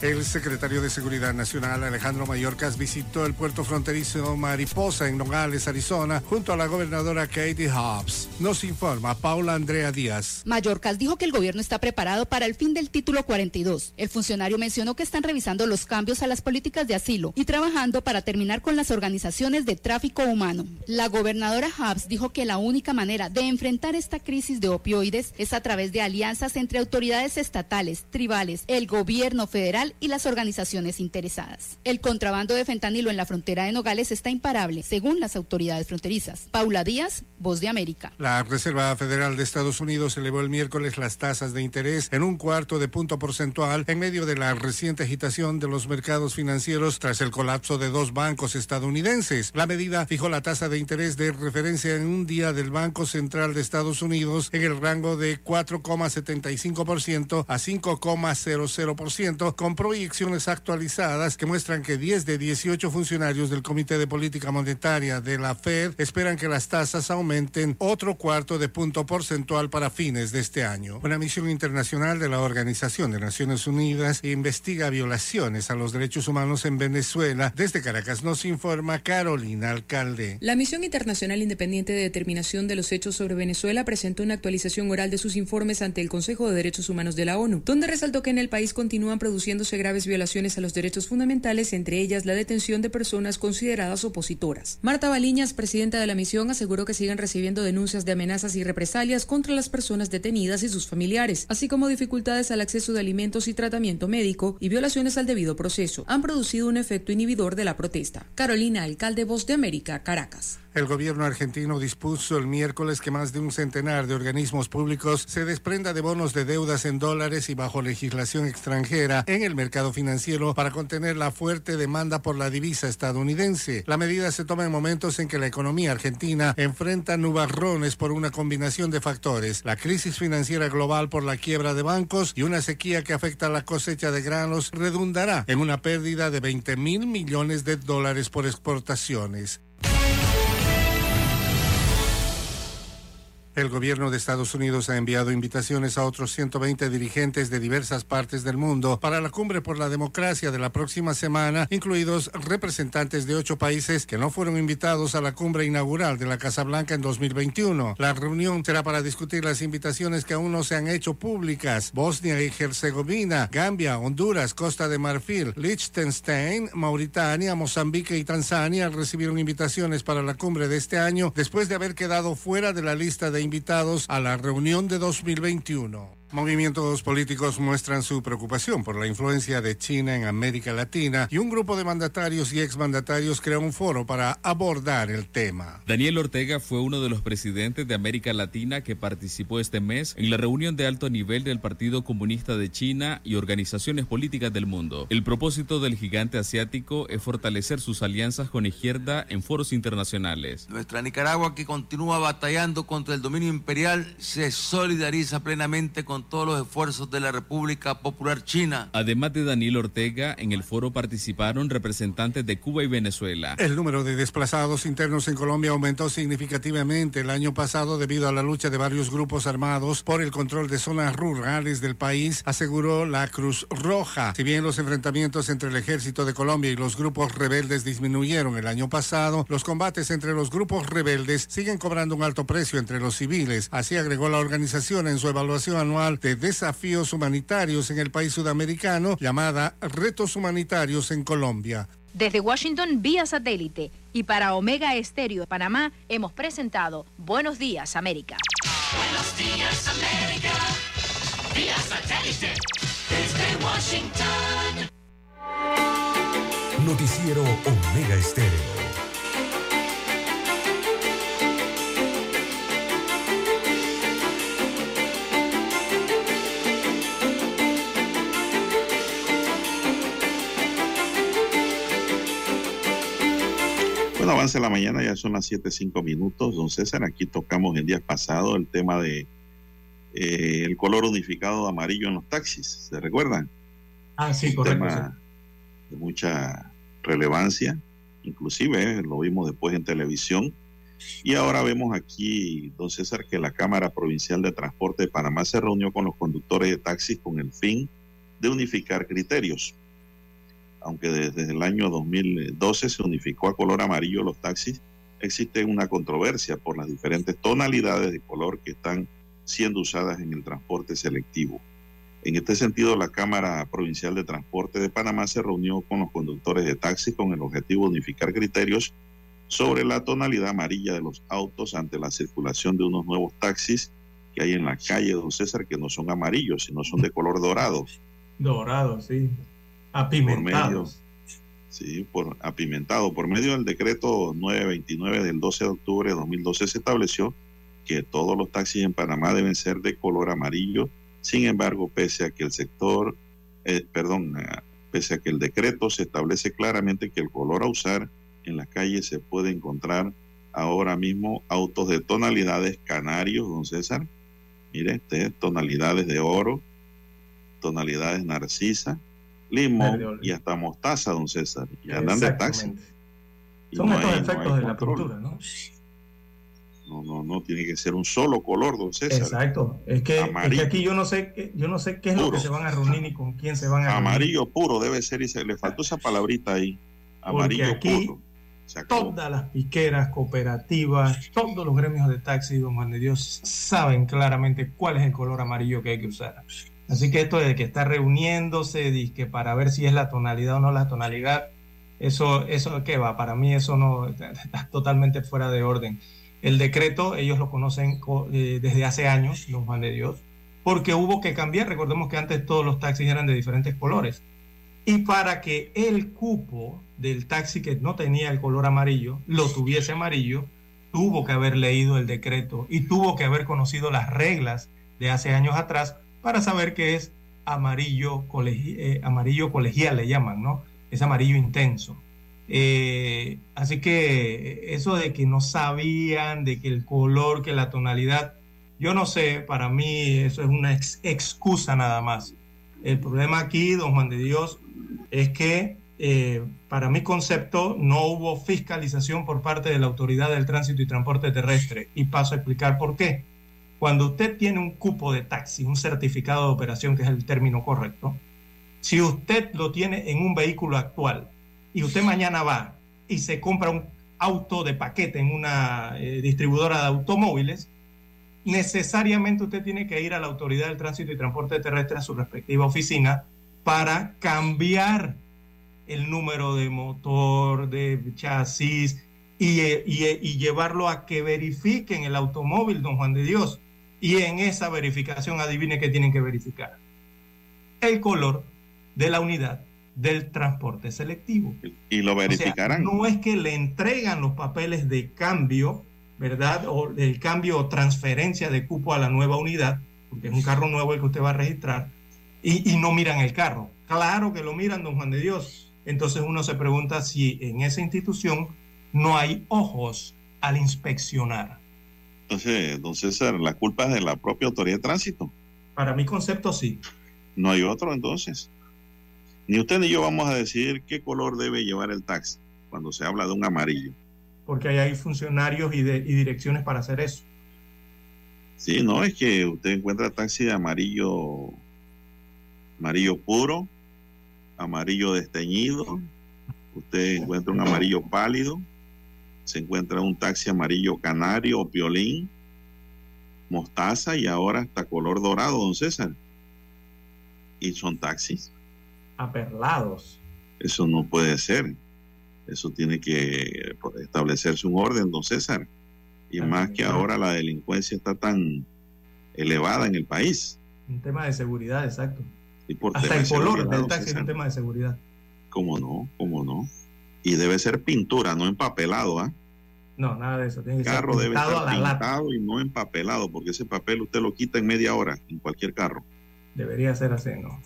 El secretario de Seguridad Nacional, Alejandro Mayorkas, visitó el puerto fronterizo Mariposa en Nogales, Arizona, junto a la gobernadora Katie Hobbs. Nos informa Paula Andrea Díaz. Mayorkas dijo que el gobierno está preparado para el fin del título 42. El funcionario mencionó que están revisando los cambios a las políticas de asilo y trabajando para terminar con las organizaciones de tráfico humano. La gobernadora Hobbs dijo que la única manera de enfrentar esta crisis de opioides es a través de alianzas entre autoridades estatales, tribales, el gobierno federal y las organizaciones interesadas. El contrabando de fentanilo en la frontera de Nogales está imparable, según las autoridades fronterizas. Paula Díaz, Voz de América. La Reserva Federal de Estados Unidos elevó el miércoles las tasas de interés en un cuarto de punto porcentual en medio de la reciente agitación de los mercados financieros tras el colapso de dos bancos estadounidenses. La medida fijó la tasa de interés de referencia en un día del Banco Central de Estados Unidos en el rango de 4,75% a 5,00% con proyecciones actualizadas que muestran que 10 de 18 funcionarios del Comité de Política Monetaria de la Fed esperan que las tasas aumenten otro cuarto de punto porcentual para fines de este año. Una misión internacional de la Organización de Naciones Unidas investiga violaciones a los derechos humanos en Venezuela. Desde Caracas nos informa Carolina Alcalde. La Misión Internacional Independiente de Determinación de los Hechos sobre Venezuela presentó una actualización oral de sus informes ante el Consejo de Derechos Humanos de la ONU, donde resaltó que en el país continúan graves violaciones a los derechos fundamentales, entre ellas la detención de personas consideradas opositoras. Marta Baliñas, presidenta de la misión, aseguró que siguen recibiendo denuncias de amenazas y represalias contra las personas detenidas y sus familiares, así como dificultades al acceso de alimentos y tratamiento médico y violaciones al debido proceso. Han producido un efecto inhibidor de la protesta. Carolina, alcalde Voz de América, Caracas. El gobierno argentino dispuso el miércoles que más de un centenar de organismos públicos se desprenda de bonos de deudas en dólares y bajo legislación extranjera en el mercado financiero para contener la fuerte demanda por la divisa estadounidense. La medida se toma en momentos en que la economía argentina enfrenta nubarrones por una combinación de factores, la crisis financiera global por la quiebra de bancos y una sequía que afecta la cosecha de granos redundará en una pérdida de 20 mil millones de dólares por exportaciones. El gobierno de Estados Unidos ha enviado invitaciones a otros 120 dirigentes de diversas partes del mundo para la cumbre por la democracia de la próxima semana, incluidos representantes de ocho países que no fueron invitados a la cumbre inaugural de la Casa Blanca en 2021. La reunión será para discutir las invitaciones que aún no se han hecho públicas. Bosnia y Herzegovina, Gambia, Honduras, Costa de Marfil, Liechtenstein, Mauritania, Mozambique y Tanzania recibieron invitaciones para la cumbre de este año después de haber quedado fuera de la lista de invitados a la reunión de 2021. Movimientos políticos muestran su preocupación por la influencia de China en América Latina y un grupo de mandatarios y exmandatarios creó un foro para abordar el tema. Daniel Ortega fue uno de los presidentes de América Latina que participó este mes en la reunión de alto nivel del Partido Comunista de China y organizaciones políticas del mundo. El propósito del gigante asiático es fortalecer sus alianzas con izquierda en foros internacionales. Nuestra Nicaragua, que continúa batallando contra el dominio imperial, se solidariza plenamente con todos los esfuerzos de la República Popular China. Además de Daniel Ortega, en el foro participaron representantes de Cuba y Venezuela. El número de desplazados internos en Colombia aumentó significativamente el año pasado debido a la lucha de varios grupos armados por el control de zonas rurales del país, aseguró la Cruz Roja. Si bien los enfrentamientos entre el ejército de Colombia y los grupos rebeldes disminuyeron el año pasado, los combates entre los grupos rebeldes siguen cobrando un alto precio entre los civiles. Así agregó la organización en su evaluación anual de desafíos humanitarios en el país sudamericano llamada Retos Humanitarios en Colombia. Desde Washington vía satélite y para Omega Estéreo de Panamá hemos presentado Buenos Días América. Buenos días, América. Vía satélite. Desde Washington. Noticiero Omega Estéreo. Bueno, avance la mañana, ya son las 7, minutos. Don César, aquí tocamos el día pasado el tema de eh, el color unificado de amarillo en los taxis. ¿Se recuerdan? Ah, sí, Un correcto. tema de mucha relevancia, inclusive eh, lo vimos después en televisión. Y ahora vemos aquí, don César, que la Cámara Provincial de Transporte de Panamá se reunió con los conductores de taxis con el fin de unificar criterios. Aunque desde el año 2012 se unificó a color amarillo los taxis, existe una controversia por las diferentes tonalidades de color que están siendo usadas en el transporte selectivo. En este sentido, la Cámara Provincial de Transporte de Panamá se reunió con los conductores de taxi con el objetivo de unificar criterios sobre la tonalidad amarilla de los autos ante la circulación de unos nuevos taxis que hay en la calle Don César que no son amarillos, sino son de color dorado. Dorado, sí. Por Apimentado. medio, sí, por apimentado. Por medio del decreto 929 del 12 de octubre de 2012 se estableció que todos los taxis en Panamá deben ser de color amarillo. Sin embargo, pese a que el sector, eh, perdón, eh, pese a que el decreto se establece claramente que el color a usar en las calles se puede encontrar ahora mismo autos de tonalidades canarios, don César. Mire, este, tonalidades de oro, tonalidades narcisa, limón y hasta mostaza, don César. Y andan de taxi. Y Son no estos hay- efectos de la pintura, ¿no? No, no, no, tiene que ser un solo color, don César. Exacto. Es que, es que aquí yo no sé, yo no sé qué es lo que se van a reunir ni con quién se van a reunir. Amarillo puro debe ser, y se le faltó esa palabrita ahí. Amarillo Porque aquí puro. Todas las piqueras, cooperativas, todos los gremios de taxi, don Juan de Dios, saben claramente cuál es el color amarillo que hay que usar. Así que esto de que está reuniéndose, que para ver si es la tonalidad o no la tonalidad, eso, eso qué va, para mí eso no está totalmente fuera de orden. El decreto, ellos lo conocen co- eh, desde hace años, don Juan de Dios, porque hubo que cambiar. Recordemos que antes todos los taxis eran de diferentes colores. Y para que el cupo del taxi que no tenía el color amarillo lo tuviese amarillo, tuvo que haber leído el decreto y tuvo que haber conocido las reglas de hace años atrás para saber que es amarillo, colegi- eh, amarillo colegial, le llaman, ¿no? Es amarillo intenso. Eh, así que eso de que no sabían, de que el color, que la tonalidad, yo no sé, para mí eso es una ex- excusa nada más. El problema aquí, don Juan de Dios, es que eh, para mi concepto no hubo fiscalización por parte de la Autoridad del Tránsito y Transporte Terrestre. Y paso a explicar por qué. Cuando usted tiene un cupo de taxi, un certificado de operación, que es el término correcto, si usted lo tiene en un vehículo actual y usted mañana va y se compra un auto de paquete en una eh, distribuidora de automóviles, necesariamente usted tiene que ir a la Autoridad del Tránsito y Transporte Terrestre a su respectiva oficina para cambiar el número de motor, de chasis y, eh, y, eh, y llevarlo a que verifiquen el automóvil, don Juan de Dios. Y en esa verificación, adivine qué tienen que verificar. El color de la unidad del transporte selectivo. Y lo O sea, verificarán. no es que le entregan los papeles de cambio, ¿verdad? O el cambio o transferencia de cupo a la nueva unidad, porque es un carro nuevo el que usted va a registrar, y, y no miran el carro. Claro que lo miran, don Juan de Dios. Entonces uno se pregunta si en esa institución no hay ojos al inspeccionar. Entonces, don César, la culpa es de la propia autoridad de tránsito. Para mi concepto, sí. No hay otro, entonces. Ni usted ni yo vamos a decidir qué color debe llevar el taxi cuando se habla de un amarillo. Porque ahí hay funcionarios y, de- y direcciones para hacer eso. Sí, no, es que usted encuentra taxi de amarillo, amarillo puro, amarillo desteñido, usted encuentra un amarillo pálido, se encuentra un taxi amarillo canario o piolín, mostaza y ahora hasta color dorado, don César. Y son taxis. Aperlados. Eso no puede ser. Eso tiene que establecerse un orden, don César. Y más que ahora la delincuencia está tan elevada en el país. Un tema de seguridad, exacto. Y por Hasta el color del taxi es un tema de seguridad. ¿Cómo no? ¿Cómo no? Y debe ser pintura, no empapelado, ¿ah? No, nada de eso. Tiene El ser carro debe estar a la pintado y no empapelado, porque ese papel usted lo quita en media hora en cualquier carro. Debería ser así, ¿no?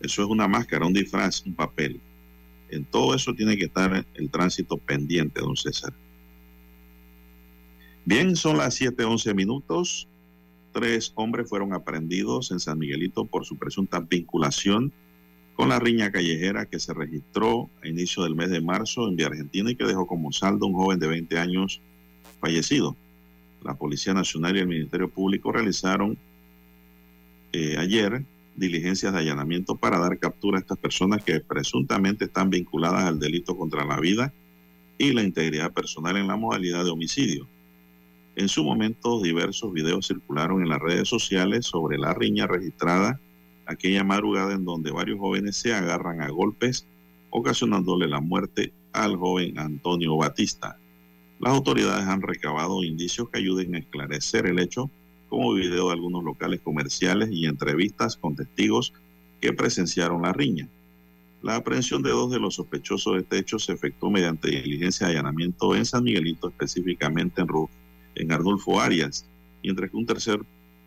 Eso es una máscara, un disfraz, un papel. En todo eso tiene que estar el tránsito pendiente, don César. Bien, son las 7:11 minutos. Tres hombres fueron aprendidos en San Miguelito por su presunta vinculación con la riña callejera que se registró a inicio del mes de marzo en Vía Argentina y que dejó como saldo un joven de 20 años fallecido. La Policía Nacional y el Ministerio Público realizaron eh, ayer diligencias de allanamiento para dar captura a estas personas que presuntamente están vinculadas al delito contra la vida y la integridad personal en la modalidad de homicidio. En su momento, diversos videos circularon en las redes sociales sobre la riña registrada aquella madrugada en donde varios jóvenes se agarran a golpes, ocasionándole la muerte al joven Antonio Batista. Las autoridades han recabado indicios que ayuden a esclarecer el hecho, como video de algunos locales comerciales y entrevistas con testigos que presenciaron la riña. La aprehensión de dos de los sospechosos de este hecho se efectuó mediante diligencia de allanamiento en San Miguelito, específicamente en, Ru- en Arnulfo Arias, mientras que un tercer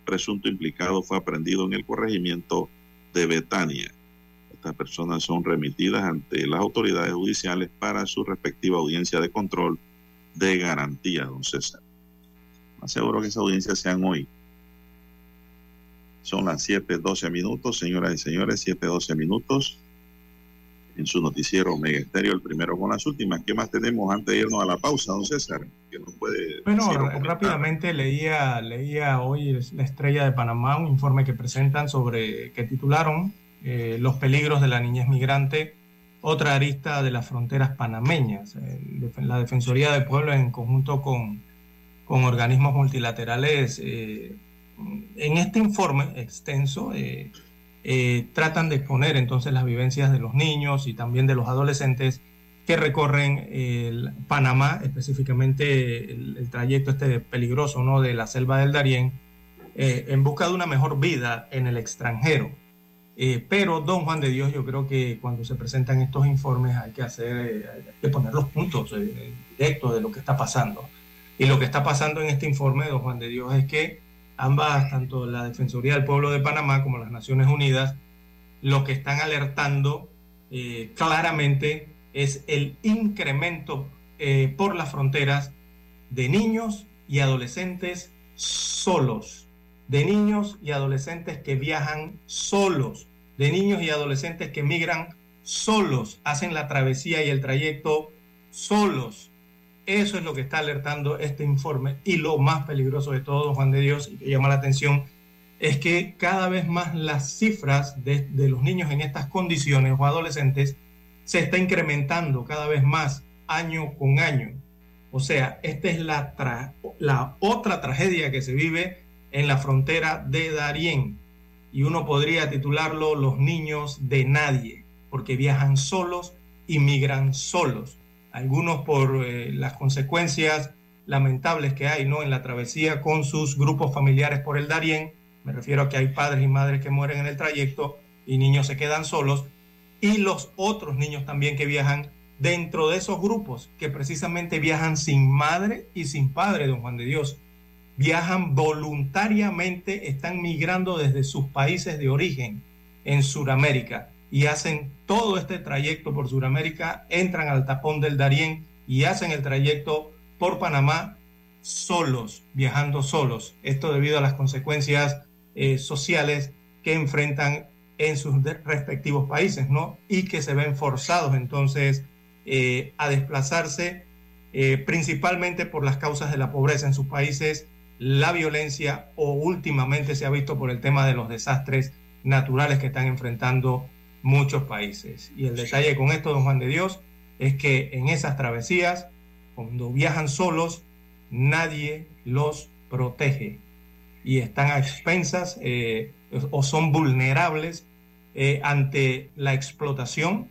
presunto implicado fue aprendido en el corregimiento de Betania. Estas personas son remitidas ante las autoridades judiciales para su respectiva audiencia de control de garantía, don César. Más seguro que esa audiencia sean hoy. Son las 7:12 minutos, señoras y señores, 7:12 minutos. En su noticiero Omega Estéreo, el primero con las últimas. ¿Qué más tenemos antes de irnos a la pausa, don César? Que nos puede Bueno, rápidamente leía, leía hoy la Estrella de Panamá, un informe que presentan sobre, que titularon eh, Los peligros de la niñez migrante, otra arista de las fronteras panameñas. Def- la Defensoría del Pueblo en conjunto con, con organismos multilaterales, eh, en este informe extenso, eh, eh, tratan de exponer entonces las vivencias de los niños y también de los adolescentes que recorren el Panamá, específicamente el, trayecto este peligroso ¿no? de la selva del Darién, eh, en busca de una mejor vida en el extranjero. Eh, pero, don Juan de Dios, yo creo que cuando se presentan estos informes hay que hacer, eh, hay que poner los puntos directos de lo que está pasando. Y lo que está pasando en este informe, don Juan de Dios, es que ambas, tanto la Defensoría del Pueblo de Panamá como las Naciones Unidas, lo que están alertando eh, claramente es el incremento eh, por las fronteras de niños y adolescentes solos, de niños y adolescentes que viajan solos, de niños y adolescentes que migran solos, hacen la travesía y el trayecto solos. Eso es lo que está alertando este informe. Y lo más peligroso de todo, Juan de Dios, y que llama la atención, es que cada vez más las cifras de, los niños en estas condiciones o adolescentes se está incrementando cada vez más año con año. O sea, esta es la, la otra tragedia que se vive en la frontera de Darién. Y uno podría titularlo Los niños de nadie, porque viajan solos y migran solos. Algunos por eh, las consecuencias lamentables que hay ¿no? en la travesía con sus grupos familiares por el Darién. Me refiero a que hay padres y madres que mueren en el trayecto y niños se quedan solos. Y los otros niños también que viajan dentro de esos grupos, que precisamente viajan sin madre y sin padre, don Juan de Dios. Viajan voluntariamente, están migrando desde sus países de origen en Sudamérica y hacen todo este trayecto por Sudamérica, entran al tapón del Darién y hacen el trayecto por Panamá solos, viajando solos. Esto debido a las consecuencias eh, sociales que enfrentan en sus respectivos países, ¿no? Y que se ven forzados entonces eh, a desplazarse eh, principalmente por las causas de la pobreza en sus países, la violencia o últimamente se ha visto por el tema de los desastres naturales que están enfrentando muchos países. Y el detalle con esto, don Juan de Dios, es que en esas travesías, cuando viajan solos, nadie los protege y están a expensas eh, o son vulnerables eh, ante la explotación,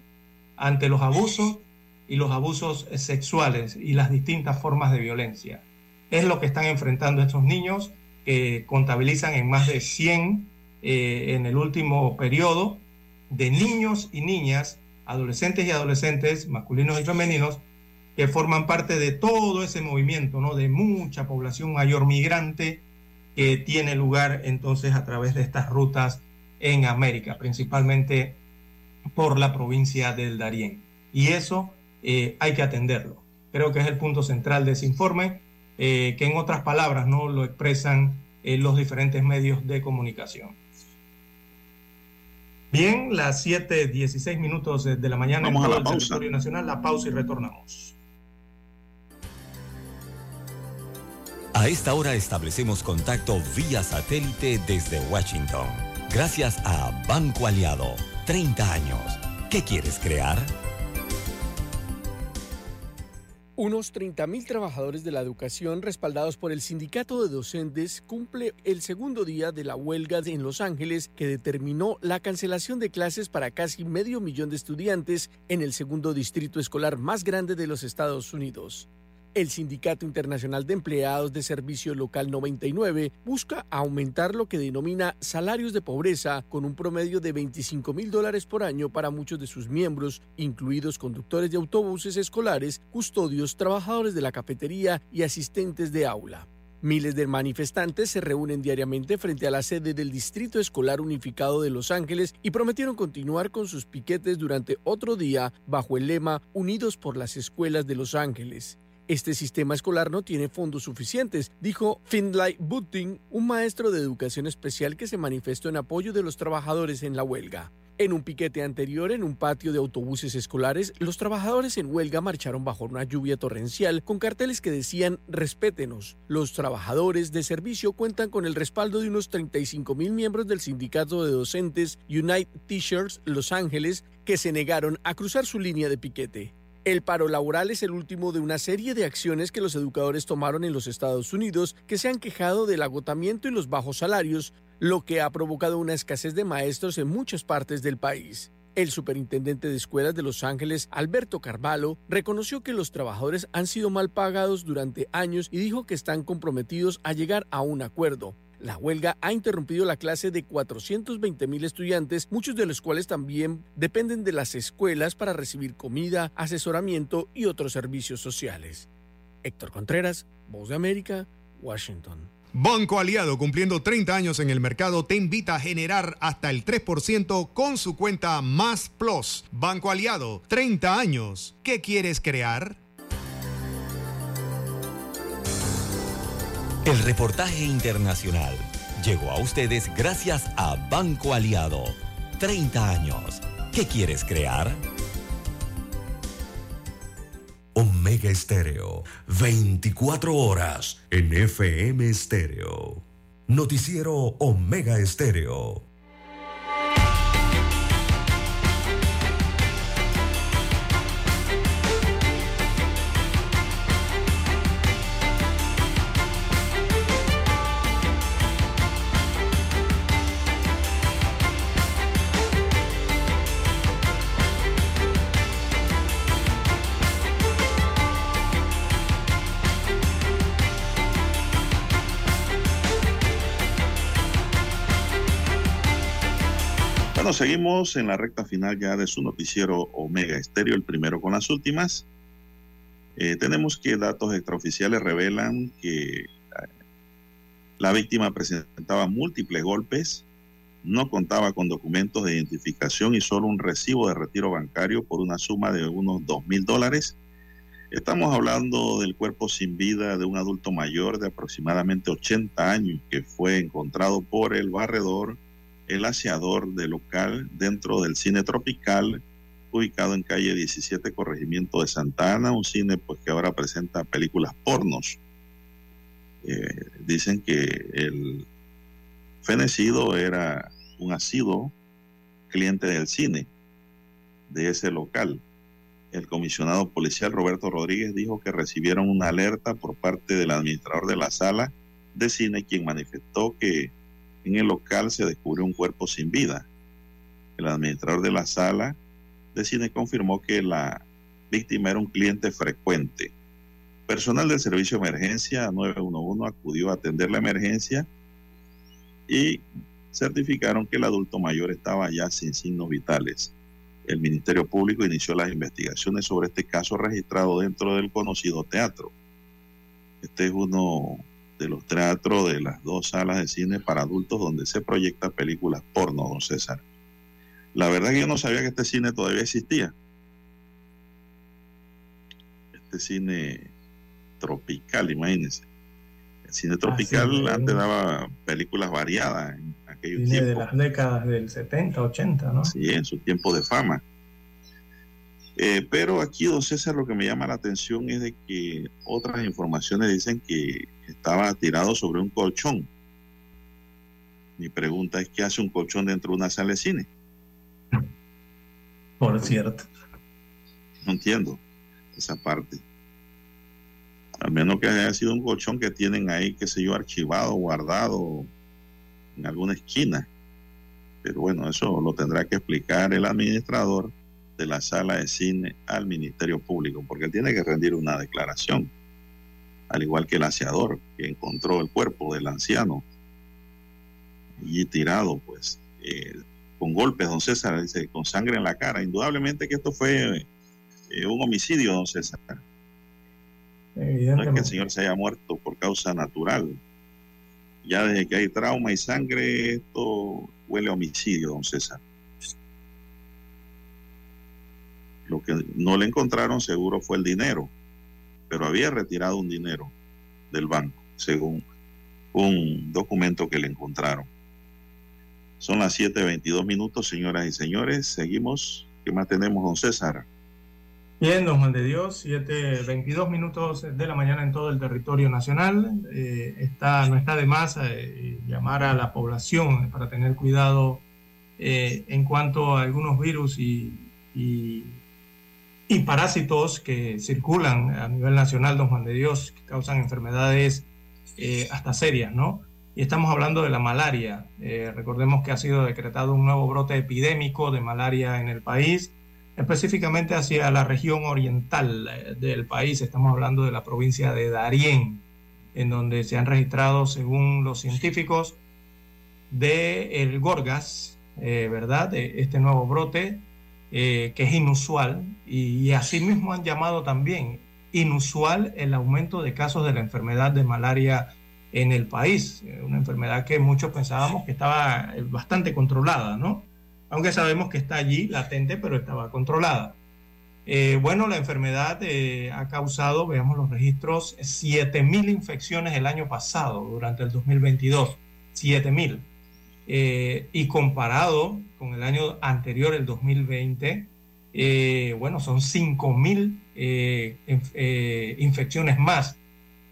ante los abusos y los abusos sexuales y las distintas formas de violencia. Es lo que están enfrentando estos niños que contabilizan en más de 100 eh, en el último periodo de niños y niñas, adolescentes y adolescentes, masculinos y femeninos, que forman parte de todo ese movimiento, ¿no? De mucha población mayor migrante que tiene lugar entonces a través de estas rutas en América, principalmente por la provincia del Darién. Y eso eh, hay que atenderlo. Creo que es el punto central de ese informe, eh, que en otras palabras no lo expresan eh, los diferentes medios de comunicación. Bien, las 7:16 minutos de la mañana Vamos a en todo la el pausa. territorio nacional, la pausa y retornamos. A esta hora establecemos contacto vía satélite desde Washington. Gracias a Banco Aliado. 30 años. ¿Qué quieres crear? Unos 30.000 trabajadores de la educación respaldados por el sindicato de docentes cumple el segundo día de la huelga en Los Ángeles que determinó la cancelación de clases para casi medio millón de estudiantes en el segundo distrito escolar más grande de los Estados Unidos. El Sindicato Internacional de Empleados de Servicio Local 99 busca aumentar lo que denomina salarios de pobreza con un promedio de 25 mil dólares por año para muchos de sus miembros, incluidos conductores de autobuses escolares, custodios, trabajadores de la cafetería y asistentes de aula. Miles de manifestantes se reúnen diariamente frente a la sede del Distrito Escolar Unificado de Los Ángeles y prometieron continuar con sus piquetes durante otro día bajo el lema Unidos por las Escuelas de Los Ángeles. Este sistema escolar no tiene fondos suficientes, dijo Finlay Butting, un maestro de educación especial que se manifestó en apoyo de los trabajadores en la huelga. En un piquete anterior en un patio de autobuses escolares, los trabajadores en huelga marcharon bajo una lluvia torrencial con carteles que decían respétenos. Los trabajadores de servicio cuentan con el respaldo de unos 35 mil miembros del sindicato de docentes Unite Teachers Los Ángeles que se negaron a cruzar su línea de piquete. El paro laboral es el último de una serie de acciones que los educadores tomaron en los Estados Unidos que se han quejado del agotamiento y los bajos salarios, lo que ha provocado una escasez de maestros en muchas partes del país. El superintendente de escuelas de Los Ángeles, Alberto Carvalho, reconoció que los trabajadores han sido mal pagados durante años y dijo que están comprometidos a llegar a un acuerdo. La huelga ha interrumpido la clase de 420 mil estudiantes, muchos de los cuales también dependen de las escuelas para recibir comida, asesoramiento y otros servicios sociales. Héctor Contreras, Voz de América, Washington. Banco Aliado, cumpliendo 30 años en el mercado, te invita a generar hasta el 3% con su cuenta Más Plus. Banco Aliado, 30 años. ¿Qué quieres crear? El reportaje internacional llegó a ustedes gracias a Banco Aliado. 30 años. ¿Qué quieres crear? Omega Estéreo. 24 horas en FM Estéreo. Noticiero Omega Estéreo. Seguimos en la recta final ya de su noticiero Omega Estéreo, el primero con las últimas. Eh, tenemos que datos extraoficiales revelan que eh, la víctima presentaba múltiples golpes, no contaba con documentos de identificación y solo un recibo de retiro bancario por una suma de unos dos mil dólares. Estamos hablando del cuerpo sin vida de un adulto mayor de aproximadamente 80 años que fue encontrado por el barredor el aseador del local dentro del cine tropical ubicado en calle 17 Corregimiento de Santa Ana, un cine pues que ahora presenta películas pornos. Eh, dicen que el fenecido era un asiduo cliente del cine de ese local. El comisionado policial Roberto Rodríguez dijo que recibieron una alerta por parte del administrador de la sala de cine, quien manifestó que en el local se descubrió un cuerpo sin vida. El administrador de la sala de cine confirmó que la víctima era un cliente frecuente. Personal del servicio de emergencia 911 acudió a atender la emergencia y certificaron que el adulto mayor estaba ya sin signos vitales. El Ministerio Público inició las investigaciones sobre este caso registrado dentro del conocido teatro. Este es uno de los teatros de las dos salas de cine para adultos donde se proyecta películas porno, don César. La verdad que yo no sabía que este cine todavía existía. Este cine tropical, imagínense. El cine tropical sí, antes daba películas variadas en aquellos Cine de tiempos. las décadas del 70, 80, ¿no? Sí, en su tiempo de fama. Eh, pero aquí, don César, lo que me llama la atención es de que otras informaciones dicen que estaba tirado sobre un colchón. Mi pregunta es, ¿qué hace un colchón dentro de una sala de cine? Por cierto. No entiendo esa parte. Al menos que haya sido un colchón que tienen ahí, qué sé yo, archivado, guardado en alguna esquina. Pero bueno, eso lo tendrá que explicar el administrador de la sala de cine al Ministerio Público, porque él tiene que rendir una declaración, al igual que el aseador que encontró el cuerpo del anciano y tirado, pues, eh, con golpes, don César, dice, con sangre en la cara. Indudablemente que esto fue eh, un homicidio, don César. No es que el señor se haya muerto por causa natural. Ya desde que hay trauma y sangre, esto huele a homicidio, don César. Lo que no le encontraron seguro fue el dinero, pero había retirado un dinero del banco, según un documento que le encontraron. Son las 7.22 minutos, señoras y señores. Seguimos. ¿Qué más tenemos, don César? Bien, don Juan de Dios, 7, 22 minutos de la mañana en todo el territorio nacional. Eh, está, no está de más eh, llamar a la población para tener cuidado eh, en cuanto a algunos virus y, y parásitos que circulan a nivel nacional, don Juan de Dios, que causan enfermedades eh, hasta serias, ¿no? Y estamos hablando de la malaria. Eh, recordemos que ha sido decretado un nuevo brote epidémico de malaria en el país específicamente hacia la región oriental eh, del país. Estamos hablando de la provincia de Darién, en donde se han registrado, según los científicos, de el Gorgas, ¿verdad? De este nuevo brote, eh, que es inusual, y, y asimismo han llamado también inusual el aumento de casos de la enfermedad de malaria en el país, eh, una enfermedad que muchos pensábamos que estaba eh, bastante controlada, ¿no? aunque sabemos que está allí latente, pero estaba controlada. Bueno, la enfermedad ha causado, veamos los registros, 7.000 infecciones el año pasado, durante el 2022, 7.000. Eh, y comparado con el año anterior, el 2020, eh, bueno, son 5.000 eh, eh, infecciones más.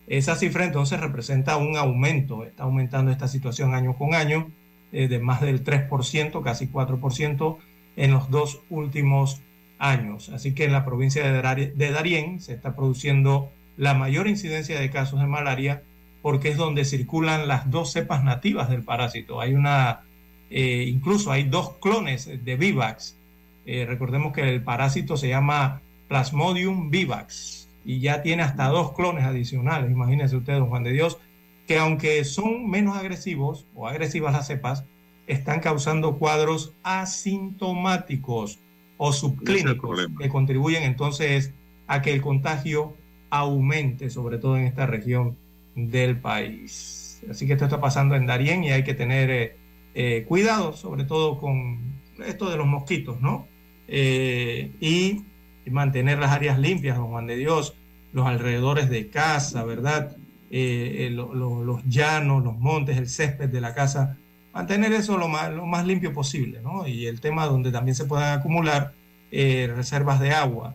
Esa cifra entonces representa un aumento, está aumentando esta situación año con año eh, de más del 3%, casi 4% en los dos últimos años. Así que en la provincia de Darién se está produciendo la mayor incidencia de casos de malaria porque es donde circulan las dos cepas nativas del parásito. Hay una, incluso hay dos clones de Vivax. recordemos que el parásito se llama Plasmodium vivax y ya tiene hasta dos clones adicionales. Imagínense ustedes, don Juan de Dios, que aunque son menos agresivos o agresivas las cepas, están causando cuadros asintomáticos o subclínicos que contribuyen entonces a que el contagio aumente, sobre todo en esta región del país. Así que esto está pasando en Darién y hay que tener eh, eh, cuidado, sobre todo con esto de los mosquitos, ¿no? Eh, y mantener las áreas limpias, don Juan de Dios, los alrededores de casa, ¿verdad? Los llanos, los montes, el césped de la casa, mantener eso lo más, lo más limpio posible, ¿no? Y el tema donde también se puedan acumular reservas de agua,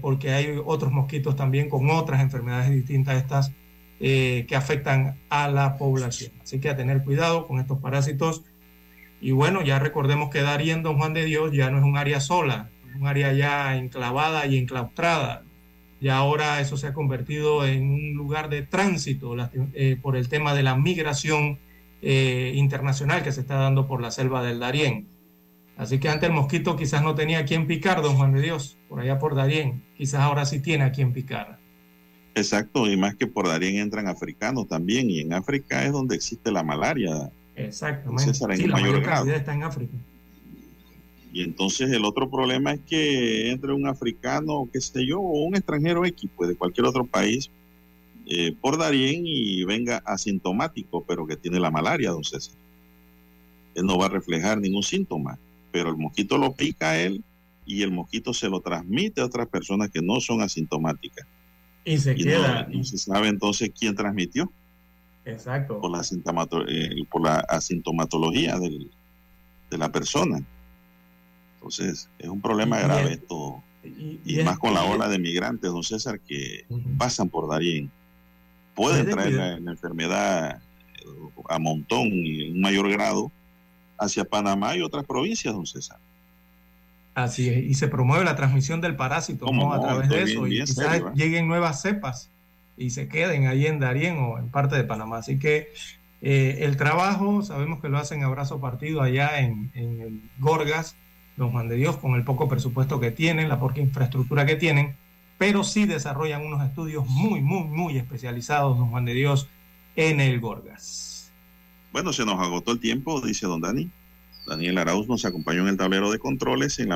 porque hay otros mosquitos también con otras enfermedades distintas a estas que afectan a la población. Así que a tener cuidado con estos parásitos. Y bueno, ya recordemos que Darien, don Juan de Dios, ya no es un área sola, un área ya enclavada y enclaustrada. Y ahora eso se ha convertido en un lugar de tránsito eh, por el tema de la migración eh, internacional que se está dando por la selva del Darién. Así que antes el mosquito quizás no tenía a quien picar, don Juan de Dios, por allá por Darién. Quizás ahora sí tiene a quien picar. Exacto, y más que por Darién entran africanos también, y en África es donde existe la malaria. Exactamente. sí, la mayor, mayor está en África. Y entonces el otro problema es que entre un africano, qué sé yo, o un extranjero X, pues de cualquier otro país, eh, por Darien y venga asintomático, pero que tiene la malaria, don César. Él no va a reflejar ningún síntoma, pero el mosquito lo pica a él y el mosquito se lo transmite a otras personas que no son asintomáticas. Y se queda. No, se sabe entonces quién transmitió. Exacto. Por la, eh, por la asintomatología del, de la persona. Entonces, es un problema grave esto. Y, más con la ola de migrantes, don César, que pasan por Darien. Pueden traer la, enfermedad eh, a montón y en mayor grado hacia Panamá y otras provincias, don César. Así es, y se promueve la transmisión del parásito a través de eso, y quizás ¿eh? lleguen nuevas cepas y se queden ahí en Darien o en parte de Panamá. Así que eh, el trabajo, sabemos que lo hacen a brazo partido allá en, en el Gorgas, don Juan de Dios, con el poco presupuesto que tienen, la poca infraestructura que tienen, pero sí desarrollan unos estudios muy, muy, muy especializados, don Juan de Dios, en el Gorgas. Bueno, se nos agotó el tiempo, dice don Dani. Daniel Arauz nos acompañó en el tablero de controles en la